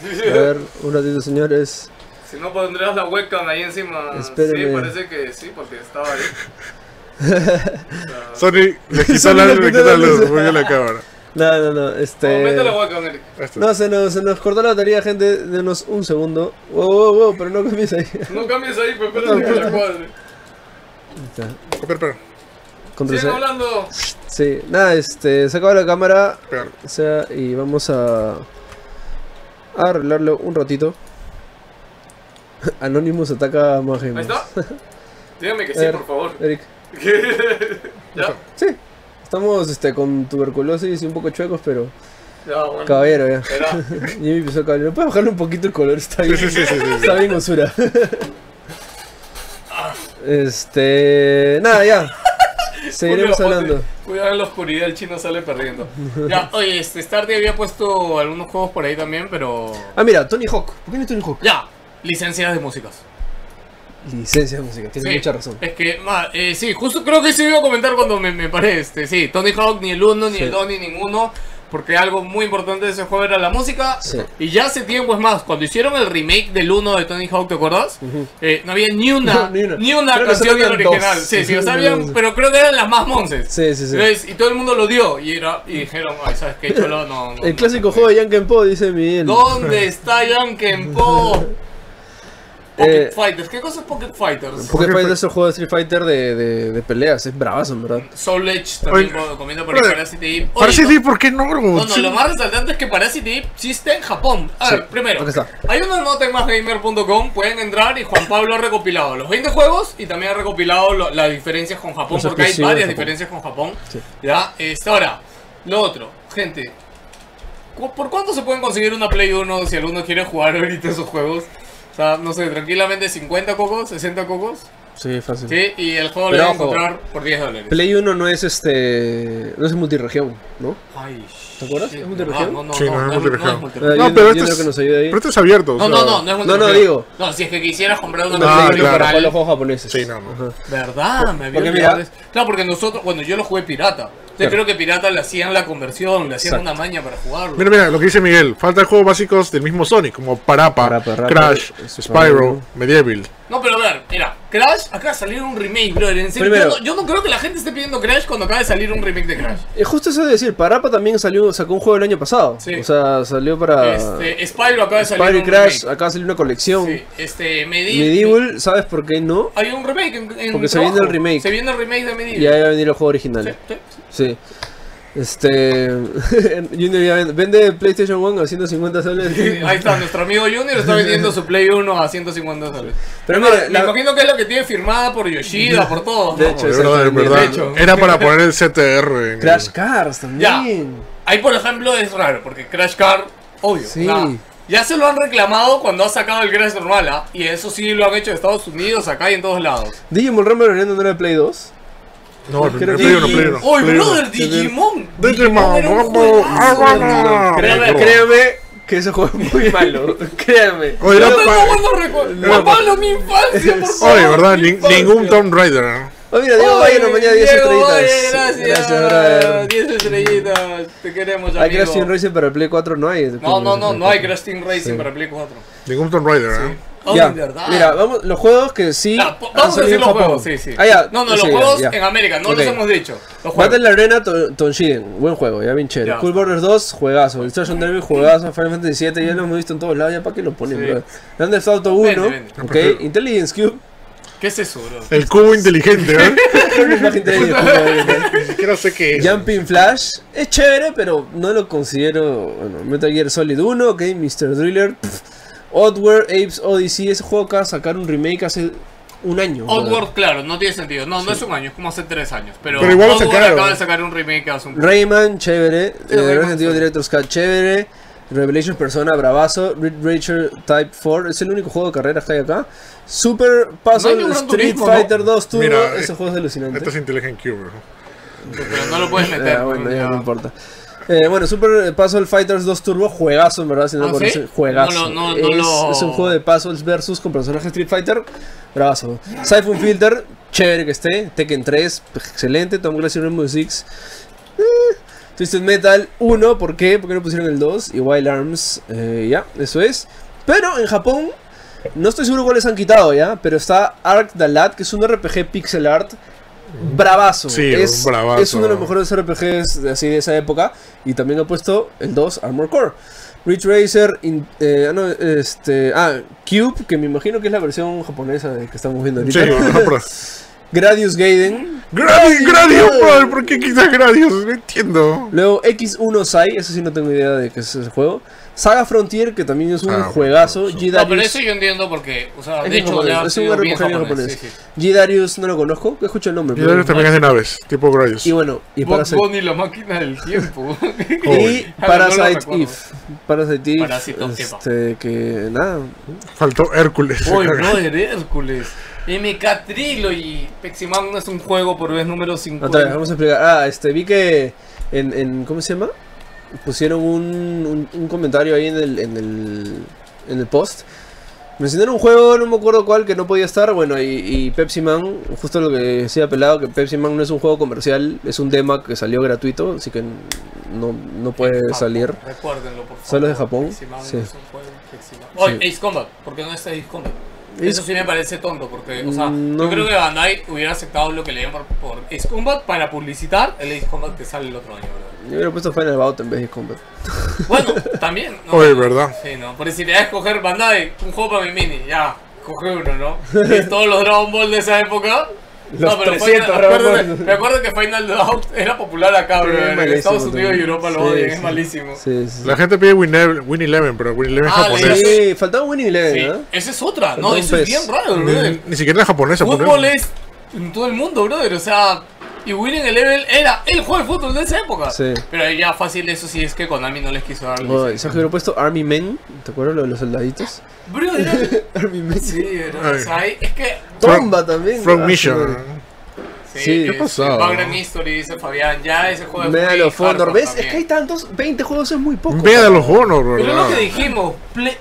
A ver, un ratito, señores.
Si no pondrías la webcam ahí encima.
Espéreme.
Sí, parece que sí, porque estaba ahí. <laughs>
Sony le quitó
Sony
la
le
luz, le
quitó
quitó
la
la luz, la cámara. <laughs>
No, no, no. Este.
Oh, métele hueco, Eric.
No, se nos, se nos cortó la batería, gente. Denos un segundo. Wow, wow, wow, pero no cambies ahí.
No cambies ahí, pues espérate que la cuadre.
Ahí está.
Espera, espera.
Control
Sigan hablando.
Sí, nada, este. Se acaba la cámara.
espera.
O sea, y vamos a. a arreglarlo un ratito. <laughs> Anonymous ataca a.
Ahí está. <laughs> Dígame que sí,
ver.
por favor.
Eric. <laughs>
¿Ya?
Sí. Estamos este, con tuberculosis y un poco chuecos, pero.
Ya, bueno.
Caballero, ya. Jimmy pisó caballero. ¿Puedes bajarle un poquito el color? Está bien.
Sí, sí, sí, sí, sí.
Está bien osura. Este. Nada, ya. Seguiremos hablando.
Cuidado en la oscuridad, el chino sale perdiendo. Ya, oye, este Stardy había puesto algunos juegos por ahí también, pero.
Ah, mira, Tony Hawk. ¿Por qué no es Tony Hawk?
Ya, licencias de músicas.
Licencia de música, tienes
Sí,
mucha razón.
Es que, ma, eh, sí, justo creo que se iba a comentar cuando me, me paré. Este, sí, Tony Hawk, ni el 1, ni
Sí.
el 2, ni ninguno. Porque algo muy importante de ese juego era la música.
Sí.
Y ya hace tiempo, es más, cuando hicieron el remake del 1 de Tony Hawk, ¿te acuerdas?
Ujú.
Eh, no había ni una,
No, ni una.
ni una canción del original.
dos.
Sí, sí, o sea, <laughs> habían- pero creo que eran las más monces.
Sí, sí, sí.
¿Ves? Y todo el mundo lo dio. Y, era, y dijeron, ay, ¿sabes qué? Cholo, no. no, <laughs>
El clásico
no,
juego de Yankee Po, dice Miguel.
¿Dónde está Yankenpo? <laughs> Pocket
Eh,
Fighters. ¿Qué cosa es Pocket Fighters?
Pocket Fighter es el juego de Street Fighter de, de, de peleas, es bravazo, en verdad.
Soul Edge también
Oye,
comiendo por Parasite Eve. No-
¿por qué no, bro?
No, no,
Sí.
lo más resaltante es que Parasite está en Japón. A
Sí,
ver, primero,
está.
hay una nota en másgamer.com, pueden entrar y Juan Pablo ha recopilado los 20 juegos y también ha recopilado lo- las diferencias con Japón,
Los
porque hay varias
Japón.
diferencias con Japón.
Sí.
Ya, este, ahora, lo otro, gente, ¿cu- ¿por cuánto se pueden conseguir una Play 1 si alguno quiere jugar ahorita esos juegos? O sea, no sé, tranquilamente 50 cocos, 60 cocos.
Sí, fácil.
Sí, y el juego
Pero
lo van a encontrar por 10 dólares.
Play 1 no es este. no es multiregión, ¿no?
Ay,
¿Te acuerdas?
shit,
¿Es multiregión?
No, no,
Sí, no,
no,
es
no,
multiregión.
no es multiregión.
No, pero este
que
es,
nos ayude ahí.
pero este es abierto. o
No,
sea,
no, no, no es
No, no,
multiregión.
digo.
No, si es que quisieras comprar una
Play uno para
claro.
jugar los juegos japoneses.
Sí, no, no.
¿Verdad? Me había
Porque mira-.
Claro, porque nosotros, bueno, yo lo jugué pirata.
Claro.
creo que pirata le hacían la conversión, le hacían
Exacto.
una maña para jugarlo.
Mira, mira, lo que dice Miguel. Faltan juegos básicos del mismo Sonic, como Parapa, Crash,
Spyro.
Spyro, Medieval.
No, pero a ver, mira, Crash acaba de salir un remake, brother. En serio,
Primero-
yo, no, yo no creo que la gente esté pidiendo Crash cuando acaba de salir un remake de Crash.
Eh, justo eso de decir, Parapa también salió, sacó un juego el año pasado.
Sí.
O sea, salió para.
Este, Spyro acaba de salir
Spyro y
un
Crash,
remake.
acá salió una colección.
Sí, este, Medieval.
Medieval, ¿sabes por qué no?
Hay un remake en, en
Porque se viene el remake.
Se viene el remake de Medieval.
Y ahí va a venir el juego
Sí,
original.
sí.
Sí. Este. <laughs> Junior ya vende, vende PlayStation 1 a 150 soles.
Sí, Ahí está, nuestro amigo Junior está vendiendo su Play 1 a 150 dólares.
Pero mira,
me
la-
imagino que es lo que tiene firmada por Yoshida, por todo.
De
¿no?
hecho,
verdad, de verdad.
De hecho.
Era para poner el CTR en
Crash
el-
Cars
Ya.
también.
Ahí, por ejemplo, es raro, porque Crash Car, obvio.
Sí.
ya se lo han reclamado cuando ha sacado el Crash normal, ¿ah? Y eso sí lo han hecho en Estados Unidos, acá y en todos lados.
Digimon Rumble no era de Play 2.
No, el primer Play uno, Play uno,
¡Oye,
Play uno.
brother, Digimon!
Digimon,
era un juegazo.
Créame, créame que ese juego es muy <laughs> malo. créame.
Oye, era
Juan
pa-
Pablo, mi infancia, por favor.
Oye, ¿verdad? ningún Tomb Raider. ¿no?
Oh, mira, Diego Valle nos mañana 10
Diego
estrellitas.
Gracias,
Gracias, brother.
10 estrellitas. Te queremos, amigo.
Hay Crash Team Racing para Play 4, no hay.
No, no, no, no hay Crash Team Racing
Sí.
para Play 4.
Ningún Tomb Raider, ¿eh?
Oh,
Ya,
verdad.
mira, vamos, los juegos que sí.
Ya, vamos a decir los
Japón.
juegos, sí, sí.
Ah, ya.
No, no,
sí,
los
ya,
juegos
ya.
en América, no
Ok.
los hemos dicho. Los juegos.
Battle Arena To- Tonshiren, buen juego, ya bien chévere. Cool Borders 2, juegazo. El Station Derby, juegazo. Final Fantasy 7, ya lo hemos visto en todos lados, ya para qué lo ponen,
Sí.
bro. Grand Theft Auto 1,
Vende, vende.
ok. Intelligence Cube,
¿Qué es eso, bro?
El cubo inteligente, ¿eh? <laughs> siquiera sé qué es.
Jumping Flash, es chévere, pero no lo considero. Bueno, Metal Gear Solid 1, ok. Mr. Driller, pff. Oddworld, Apes Odyssey, ese juego acaba de sacar un remake hace un año.
Oddworld, claro, no tiene sentido. No, no es un año, es como hace tres años. Pero,
Pero igual
Oddworld
sacaron.
acaba de sacar un remake hace un
Rayman, chévere.
Sí,
eh,
Rayman,
Evil
sí.
Director's Cut, chévere. Revelation Persona, bravazo. Red Racer Type 4, es el único juego de carreras que hay acá. Super
No
Puzzle
Gran
Street
Turismo, ¿no?
Fighter 2 Turbo,
Mira,
ese
eh,
juego es alucinante.
Esto es Intelligent Cube, bro.
Pero no lo puedes meter.
Ah, bueno,
¿no?
ya
Ya.
no importa. Eh, bueno, Super Puzzle Fighters 2 Turbo, juegazo en verdad, si no
¿Ah,
lo conocen,
sí?
juegazo.
No no- no
es,
lo-
es un juego de puzzles versus con personajes Street Fighter, bravazo. Siphon Filter, chévere que esté. Tekken 3, excelente. Tom Clancy Rainbow Six. eh, Twisted Metal 1, ¿por qué? ¿Por qué no pusieron el 2? Y Wild Arms, eh, ya, eso es. Pero en Japón, no estoy seguro cuáles han quitado ya, pero está Ark Dalat, que es un RPG pixel art bravazo.
Sí,
es,
un bravazo.
es uno de los mejores RPGs de, así de esa época. Y también ha puesto el 2 Armor Core. Ridge Racer, in- eh, ah, no, este, ah, Cube, que me imagino que es la versión japonesa de que estamos viendo
Sí,
ahorita.
no, <laughs>
Gradius Gaiden.
Gradius, Gradius, ¿por qué quitas Gradius? No entiendo.
Luego X1 Sai, eso sí no tengo idea de qué es ese juego. Saga Frontier, que también es un
Ah,
juegazo. G
No, pero eso yo entiendo porque, o sea,
Es
de hecho,
japonés, es un RPG
japonés.
japonés.
sí, sí.
G Darius no lo conozco, escucho el nombre.
Y Gradius también es de naves, tipo Gradius.
Y bueno, y Parasite,
Bunny, la máquina del tiempo. <laughs> <laughs>
y
Joder.
Parasite. Eve. Parasite Eve.
Parásito,
este, que nada.
Faltó Hércules.
Uy, <laughs> brother, Hércules. MK Trilogy. Peximan no es un juego por vez número 50.
Otra vez, vamos a explicar. Ah, este, vi que en, en ¿cómo se llama? Pusieron un, un, un comentario ahí en el, en el, en el post. Mencionaron un juego, no me acuerdo cuál, que no podía estar. Bueno, y, y Pepsi Man, justo lo que decía Pelado, que Pepsi Man no es un juego comercial, es un demo que salió gratuito, así que no, no puede
Japón,
salir.
Recuérdenlo, por favor.
Solo de Japón, sí.
no es un juego Peximan. Oye,
Sí.
Ace Combat. ¿Por qué no está Ace Combat?
Ace-
Eso sí me parece tonto, porque, o sea,
Mm, no.
yo creo que Bandai hubiera aceptado lo que le dieron por, por Ace Combat para publicitar el Ace Combat que sale el otro año, bro.
Yo hubiera puesto Final Bout en vez de Combat. <laughs>
Bueno, también. ¿no?
Oye, ¿verdad?
Sí, no. Por si le a escoger Bandai, un juego para mi mini, ya. Coge uno, ¿no? <laughs> Y todos los Dragon Ball de esa época.
Los
no, pero
300
Final,
Dragon
acuérdate-
Ball.
me acuerdo que Final Doubt era popular acá,
Sí,
bro. En Estados Unidos y. Europa lo
Sí,
odian,
sí.
es malísimo.
Sí, sí.
La gente pide Win, Win Eleven, pero Win Eleven es
Ah,
japonés.
sí.
Faltaba Winning Eleven,
Sí,
¿no?
esa es otra. No, eso es bien raro,
Ni,
brother.
ni siquiera es japonesa.
Fútbol es en todo el mundo, brother. O sea, y Winning Eleven era el juego de fútbol de esa época.
Sí.
Pero ya fácil, eso sí es que Konami no les quiso dar
Oh. ¿Sabes que hubiera puesto Army Men? ¿Te acuerdas lo de los soldaditos?
Brother, <laughs>
Army Men.
sí, bro, o sea, es que
Tomba también.
From
Ah,
Mission.
Sí,
Sí.
es-
¿Qué pasó?
Background History, dice Fabián, ya ese juego es
Medal
muy
of Honor. ¿Ves? Es que hay tantos. 20 juegos es muy poco.
Vea de los Honor,
Pero es
¿verdad?
lo que dijimos, Play-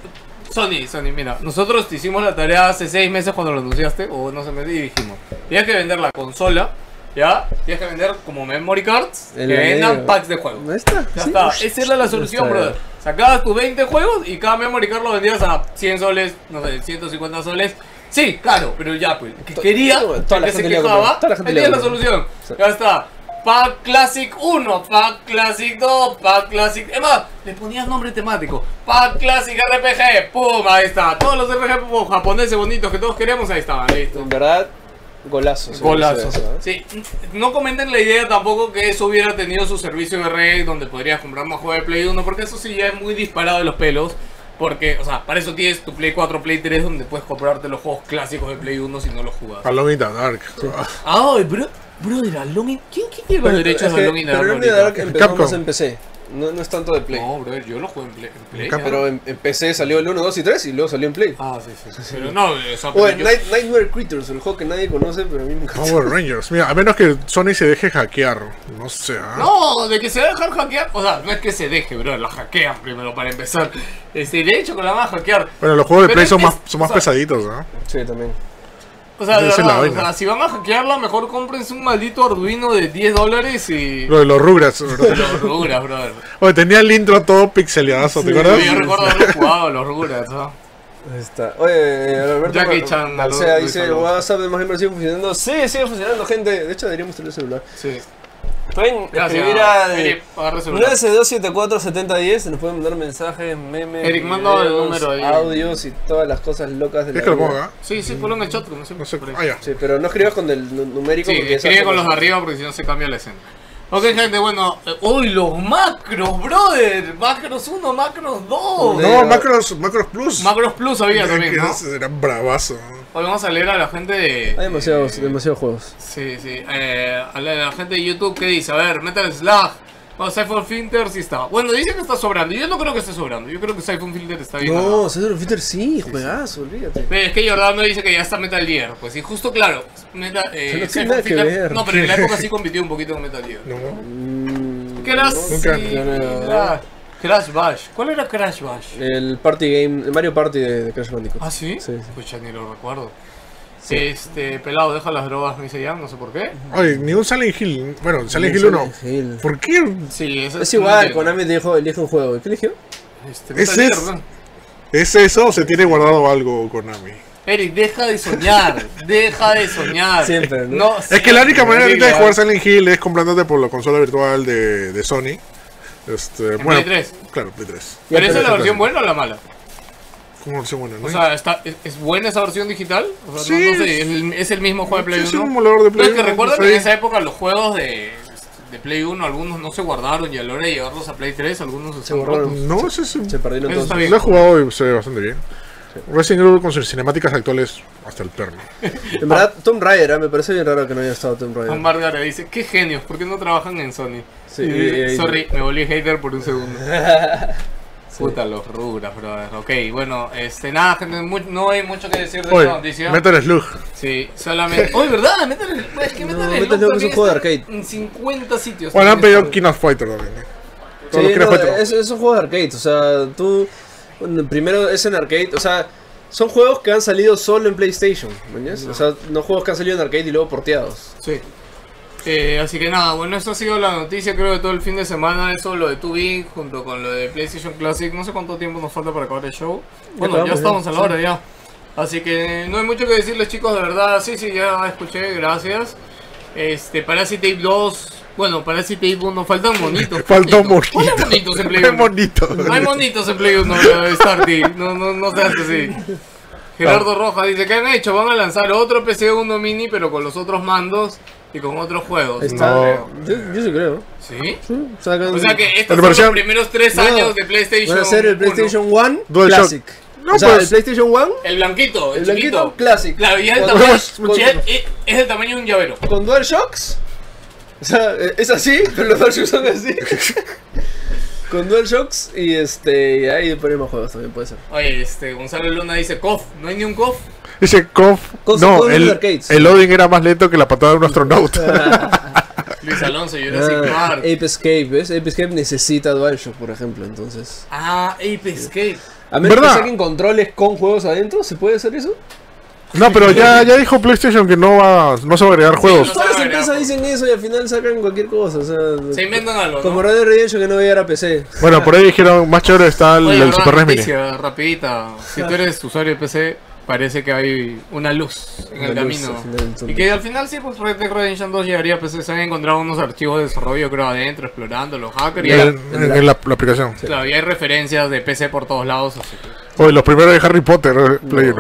Sony, Sony, mira, nosotros te hicimos la tarea hace 6 meses cuando lo anunciaste, o no sé, me y dijimos, tienes que vender la consola, ¿ya? Tienes que vender como memory cards,
El
que vendan packs de juegos.
Está.
Ya
sí.
está, esa era la solución,
está.
brother. Sacabas tus 20 juegos y cada memory card lo vendías a 100 soles, no sé, 150 soles. Sí, claro, pero ya, pues, que quería,
toda la
que
gente
se quejaba, tenía la solución.
Sí.
Ya está. Pack Classic 1, Pack Classic 2, Pack Classic. Es más, le ponías nombre temático. Pack Classic RPG, pum, ahí está. Todos los RPG japoneses bonitos que todos queremos, ahí estaban, listo.
En verdad, golazo. sí,
Golazo.
sí, ¿eh?
Sí, no comenten la idea tampoco que eso hubiera tenido su servicio de red donde podrías comprar más juegos de Play 1, porque eso sí ya es muy disparado de los pelos. Porque, o sea, para eso tienes tu Play 4, Play 3, donde puedes comprarte los juegos clásicos de Play 1 si no los jugas.
Alone in the Dark.
Ah, bro, in... ¿Quién, quién tiene los
Pero,
derechos de Alone in the
pero
Dark
Alone in the Dark empezó
Capcom.
más en PC. No, no es tanto de Play.
No, brother, yo lo juego en Play. en Play.
Pero en, en PC salió el 1, 2 y 3 y luego salió en Play.
Ah, sí, sí. <laughs> sí. Pero no, o sea,
O
pero
en
yo-
Night- Nightmare Creatures, el juego que nadie conoce, pero a mí me encanta.
Power Rangers. Mira, a menos que Sony se deje hackear. No sé. ¿ah?
No, de que se va a dejar hackear. O sea, no es que se deje, bro. La hackean primero para empezar. Este, de hecho, que la van a hackear.
Bueno, los juegos de
Pero
Play son más, son más
o sea,
pesaditos, ¿no?
Sí, también.
O sea, de
la
verdad, o sea, si van a hackearla, mejor cómprense un maldito Arduino de 10 dólares y.
Lo de los Rugrats. ¿verdad? <laughs>
Los Rugrats, brother.
Oye, tenía el intro todo pixeleadazo, ¿te
Sí.
acuerdas?
Yo recuerdo haberlo jugado, los Rugrats, ¿no?
Ahí está. Oye, Alberto
Jackie Chan,
Balsea
lo-
dice, el. WhatsApp de más sigue funcionando. Sí, sigue funcionando, gente. De hecho, deberíamos tener celular.
Sí.
Pueden
Gracias.
escribir al
agarra el celular.
962747010. Nos pueden mandar mensajes, memes,
Eric, manda el
videos,
número ahí.
audios y todas las cosas locas de la
¿Quieres que lo
vida.
ponga?
Sí, sí, ponlo en el chat, como siempre.
No sé.
por ahí.
Ah, ya.
Sí, pero no escribas con el nu- numérico
Sí,
porque
escribe con los de arriba porque si no se cambia la escena. Ok, gente, bueno. eh, ¡Uy, los macros, brother! Macros 1, macros 2.
De-
No, Macros, Macros Plus.
Macros Plus había también, ¿no?
Que Eran bravazo.
Hoy vamos a leer a la gente de.
Hay demasiados,
eh,
demasiados juegos.
Sí, sí. Eh, a la, a la gente de YouTube que dice, a ver, Metal Slug. O Siphon Filter sí está. Bueno, dice que está sobrando. Yo no creo que esté sobrando. Yo creo que Siphon Filter está bien.
No. César Fitter sí, juegazo, olvídate.
Pero es que Jordano dice que ya está Metal Gear. Pues sí, justo claro. Meta, eh,
Pero no tiene
Siphon
nada que
Filter-
ver.
No, pero en la <laughs> época sí compitió un poquito con Metal Gear.
No.
Mm,
Crash,
no,
Nunca-
sí,
no, no, no.
era Crash Bash. ¿Cuál era Crash Bash?
El party game, el Mario Party de, de Crash Bandicoot.
¿Ah, sí?
Sí, sí.
Ni lo recuerdo. Este, pelado, deja las drogas, me dice Jan, no sé por qué.
Oye, ni un Silent Hill. Bueno, Silent Hill
Silent
1.
Hill.
¿Por qué?
Sí, eso
Es
no
igual. Konami te dijo, elige un juego. ¿Qué eligió?
Este,
es-
¿no?
¿Es eso o se tiene guardado algo Konami?
Eric, deja de soñar, deja de soñar.
Siempre, ¿no?
Es que la única manera ahorita de jugar Silent Hill es comprándote por la consola virtual de, de Sony. Este, bueno,
Play 3.
Claro, Play 3.
¿Pero esa es la versión buena o la mala?
¿Cómo versión buena? ¿no?
O sea, está, es, es buena esa versión digital? O sea,
Sí,
no, no sé, ¿es el, es el mismo juego de Play
Sí,
1?
es un emulador de Play
No, es que
1,
recuerdo que en esa época los juegos de, de Play 1, algunos no se guardaron y a la hora de llevarlos a Play 3, algunos se,
Se borraron.
rotos.
No, ese es
Se perdieron
Eso
todos.
está bien.
Lo he jugado y se ve bastante bien. Resident Evil con sus cinemáticas actuales hasta el perno. <laughs>
En verdad, Tomb Raider, ¿eh? me parece bien raro que no haya estado Tomb Raider.
Juan Vargas le dice, qué genios, ¿por qué no trabajan en Sony?
Sí,
Y-
y- y-
sorry, me volví hater por un segundo. <laughs> Puta, los ruras, brother. Ok, bueno, este, nada, gente, no hay mucho que decir de
Oye,
esta noticia.
Metal Slug.
Sí, solamente. <laughs> Oye, ¿verdad? Metal Slug- es que
No,
Metal
Metal
Slug
es un juego de arcade.
En 50 sitios.
Bueno, han pedido. King of Fighter también. ¿eh?
Sí,
los King of
no, es, es un juego de arcade, o sea, tú primero es en arcade, o sea, son juegos que han salido solo en PlayStation, ¿mañas? O sea, no juegos que han salido en arcade y luego porteados.
Sí. Eh, así que nada, bueno, esto ha sido la noticia creo de todo el fin de semana, eso lo de 2B junto con lo de PlayStation Classic, no sé cuánto tiempo nos falta para acabar el show. Bueno, ya
acabamos,
estamos
ya,
a la hora ya. Así que no hay mucho que decirles chicos, de verdad, sí, sí, ya escuché, gracias. Este, Parasite 2, bueno, Parasite 1, faltan monitos.
Falta un
monitos.
monito. <laughs>
¿Cuáles monitos en Play
Qué
1?
bonito.
No hay monitos en Play 1, Starty. No, no, no seas así. <laughs> Gerardo Rojas dice, ¿qué han hecho? Van a lanzar otro PC1 mini, pero con los otros mandos y con otros juegos.
Está.
No.
Yo, yo sí creo.
¿Sí?
Sí, sacan-
O sea que estos son los primeros tres
No,
años de PlayStation.
Van a ser el
1.
PlayStation 1
DualShock.
Classic.
No,
o sea,
pues-
el PlayStation 1
El blanquito, el,
El blanquito
chiquito.
Classic.
Claro, y es el tamaño,
con-
es, es del tamaño de un llavero.
con DualShocks. O sea, eh, es así, <laughs> pero los DualShocks son así. <laughs> con DualShocks y este. Y ahí poner más juegos también puede ser.
Oye, este, Gonzalo Luna dice, KOF, ¿no hay ni un KOF?
Dice KOF.
Con-
No, el,
arcades.
el loading era más lento que la patada de un astronauta. <laughs>
Luis Alonso, Jurassic
Ah,
Park.
Ape Escape, ¿ves? Ape Escape necesita DualShock, por ejemplo, entonces.
Ah, Ape Escape.
A menos
¿Verdad?
que saquen controles con juegos adentro, ¿se puede hacer eso?
No, pero ya, ya dijo PlayStation que no va, no se va a agregar juegos.
no
Todas las empresas dicen eso y al final sacan cualquier cosa, o sea...
Se inventan algo,
Como
¿no?
Red Dead Redemption que no va a llegar a PC.
Bueno, por ahí dijeron, más chévere está el,
Oye,
el
verdad,
Super NES Mini.
rapidita. Si tú eres usuario de PC, parece que hay una luz en el
luz
camino.
final.
Y que al final sí, pues Red Dead Redemption 2 llegaría a PC. Se han encontrado unos archivos de desarrollo, creo, adentro, explorando los hackers. Y
En,
hay,
en- en la, la aplicación.
claro, y hay referencias de PC por todos lados. Así que-
Oye, los primeros de Harry Potter, eh, Play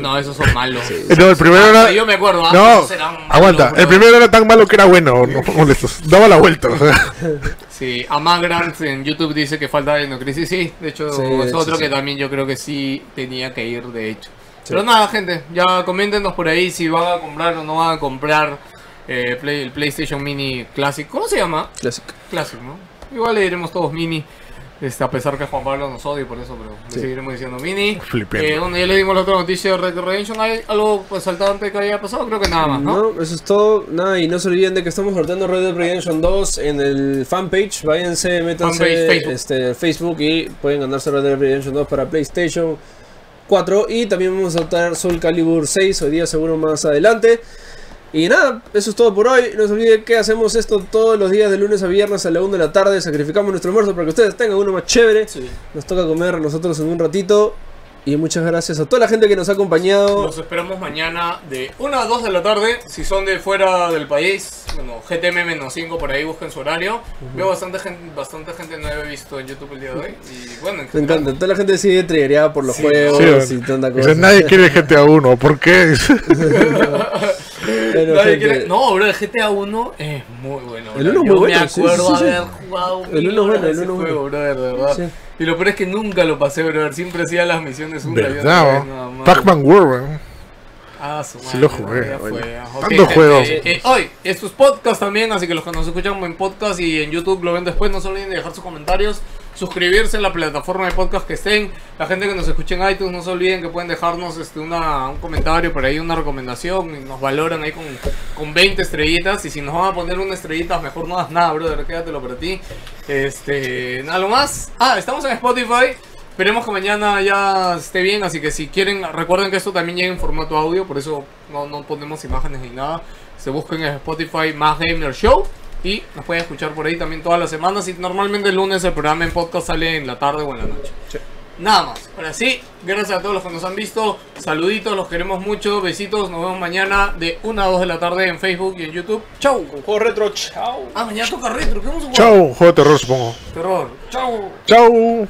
no, esos son malos.
Eh, No, el primero
Ah,
era.
yo me acuerdo, ah,
No,
malos,
aguanta.
bro.
El primero era tan malo que era bueno. No molestos. Daba la vuelta. o sea. <laughs>
Sí, Amagrant en YouTube dice que falta Crisis. Sí, de hecho,
Sí, de
es
hecho,
otro
sí.
que también yo creo que sí tenía que ir, de hecho. Pero nada, gente, ya coméntenos por ahí si van a comprar o no van a comprar eh, Play- el PlayStation Mini Classic. ¿Cómo se llama?
Classic.
Classic, ¿no? Igual le diremos todos Mini. Este, a pesar que Juan Pablo nos odia por eso, pero le
Sí.
seguiremos diciendo Mini. Eh, bueno, ya le dimos la otra noticia de Red Dead Redemption. ¿Hay algo pues, saltante que haya pasado? Creo que nada más, ¿no?
No, eso es todo. Nada, y no se olviden de que estamos sorteando Red Dead Redemption 2 en el fanpage. Váyanse, métanse
Fanpage, Facebook.
Este, Facebook y pueden ganarse Red Dead Redemption 2 para PlayStation 4. Y también vamos a sortear Soul Calibur 6 hoy día, seguro más adelante. Y nada, eso es todo por hoy. No se olviden que hacemos esto todos los días de lunes a viernes a la 1 de la tarde. Sacrificamos nuestro almuerzo para que ustedes tengan uno más chévere.
Sí.
Nos toca comer a nosotros en un ratito. Y muchas gracias a toda la gente que nos ha acompañado.
Los esperamos mañana de 1 a 2 de la tarde. Si son de fuera del país, bueno, GTM-5 por ahí busquen su horario. Veo bastante gente, bastante gente no he visto en YouTube el día de hoy. Y bueno, en
Me
general,
encanta, toda la gente sigue triggereada por los
Sí,
juegos
Sí,
y tanta cosa.
nadie quiere GTA 1. ¿Por qué? <laughs> <laughs> <laughs>
Bueno,
nadie
gente,
No, bro, el GTA 1 es muy bueno.
El
bro.
uno es
Yo
muy bueno,
Me acuerdo
sí, sí, sí.
haber jugado
El
mil
uno es bueno,
horas
el
ese
uno es
juego, brother, de verdad.
Sí.
Y lo peor es que nunca lo pasé, brother. Siempre hacía las misiones una y otra vez, nada más.
Pac-Man World, weón.
Ah, su
Sí
madre,
lo jugué,
ya
bueno.
fue, ya. Ok,
Tantos
gente,
juegos.
eh, eh, hoy, esto es podcast también, así que los que nos escuchan en podcast y en YouTube lo ven después, no se olviden de dejar sus comentarios, suscribirse en la plataforma de podcast que estén. La gente que nos escuche en iTunes, no se olviden que pueden dejarnos este, una, un comentario por ahí, una recomendación, y nos valoran ahí con, con 20 estrellitas. Y si nos van a poner una estrellita, mejor no hagas nada, brother, quédatelo para ti. Este, nada más. Ah, estamos en Spotify. Esperemos que mañana ya esté bien, así que si quieren, recuerden que esto también llega en formato audio, por eso no, no ponemos imágenes ni nada. Se busquen en Spotify más Gamer Show y nos pueden escuchar por ahí también todas las semanas. Y normalmente el lunes el programa en podcast sale en la tarde o en la noche. Nada más. Ahora sí, gracias a todos los que nos han visto. Saluditos, los queremos mucho. Besitos. Nos vemos mañana de 1 a 2 de la tarde en Facebook y en YouTube. Chau.
Con juego retro, chao.
Ah, mañana toca retro. ¿Qué vamos a jugar?
Chao, juego de terror supongo.
Terror. Chau.
Chao.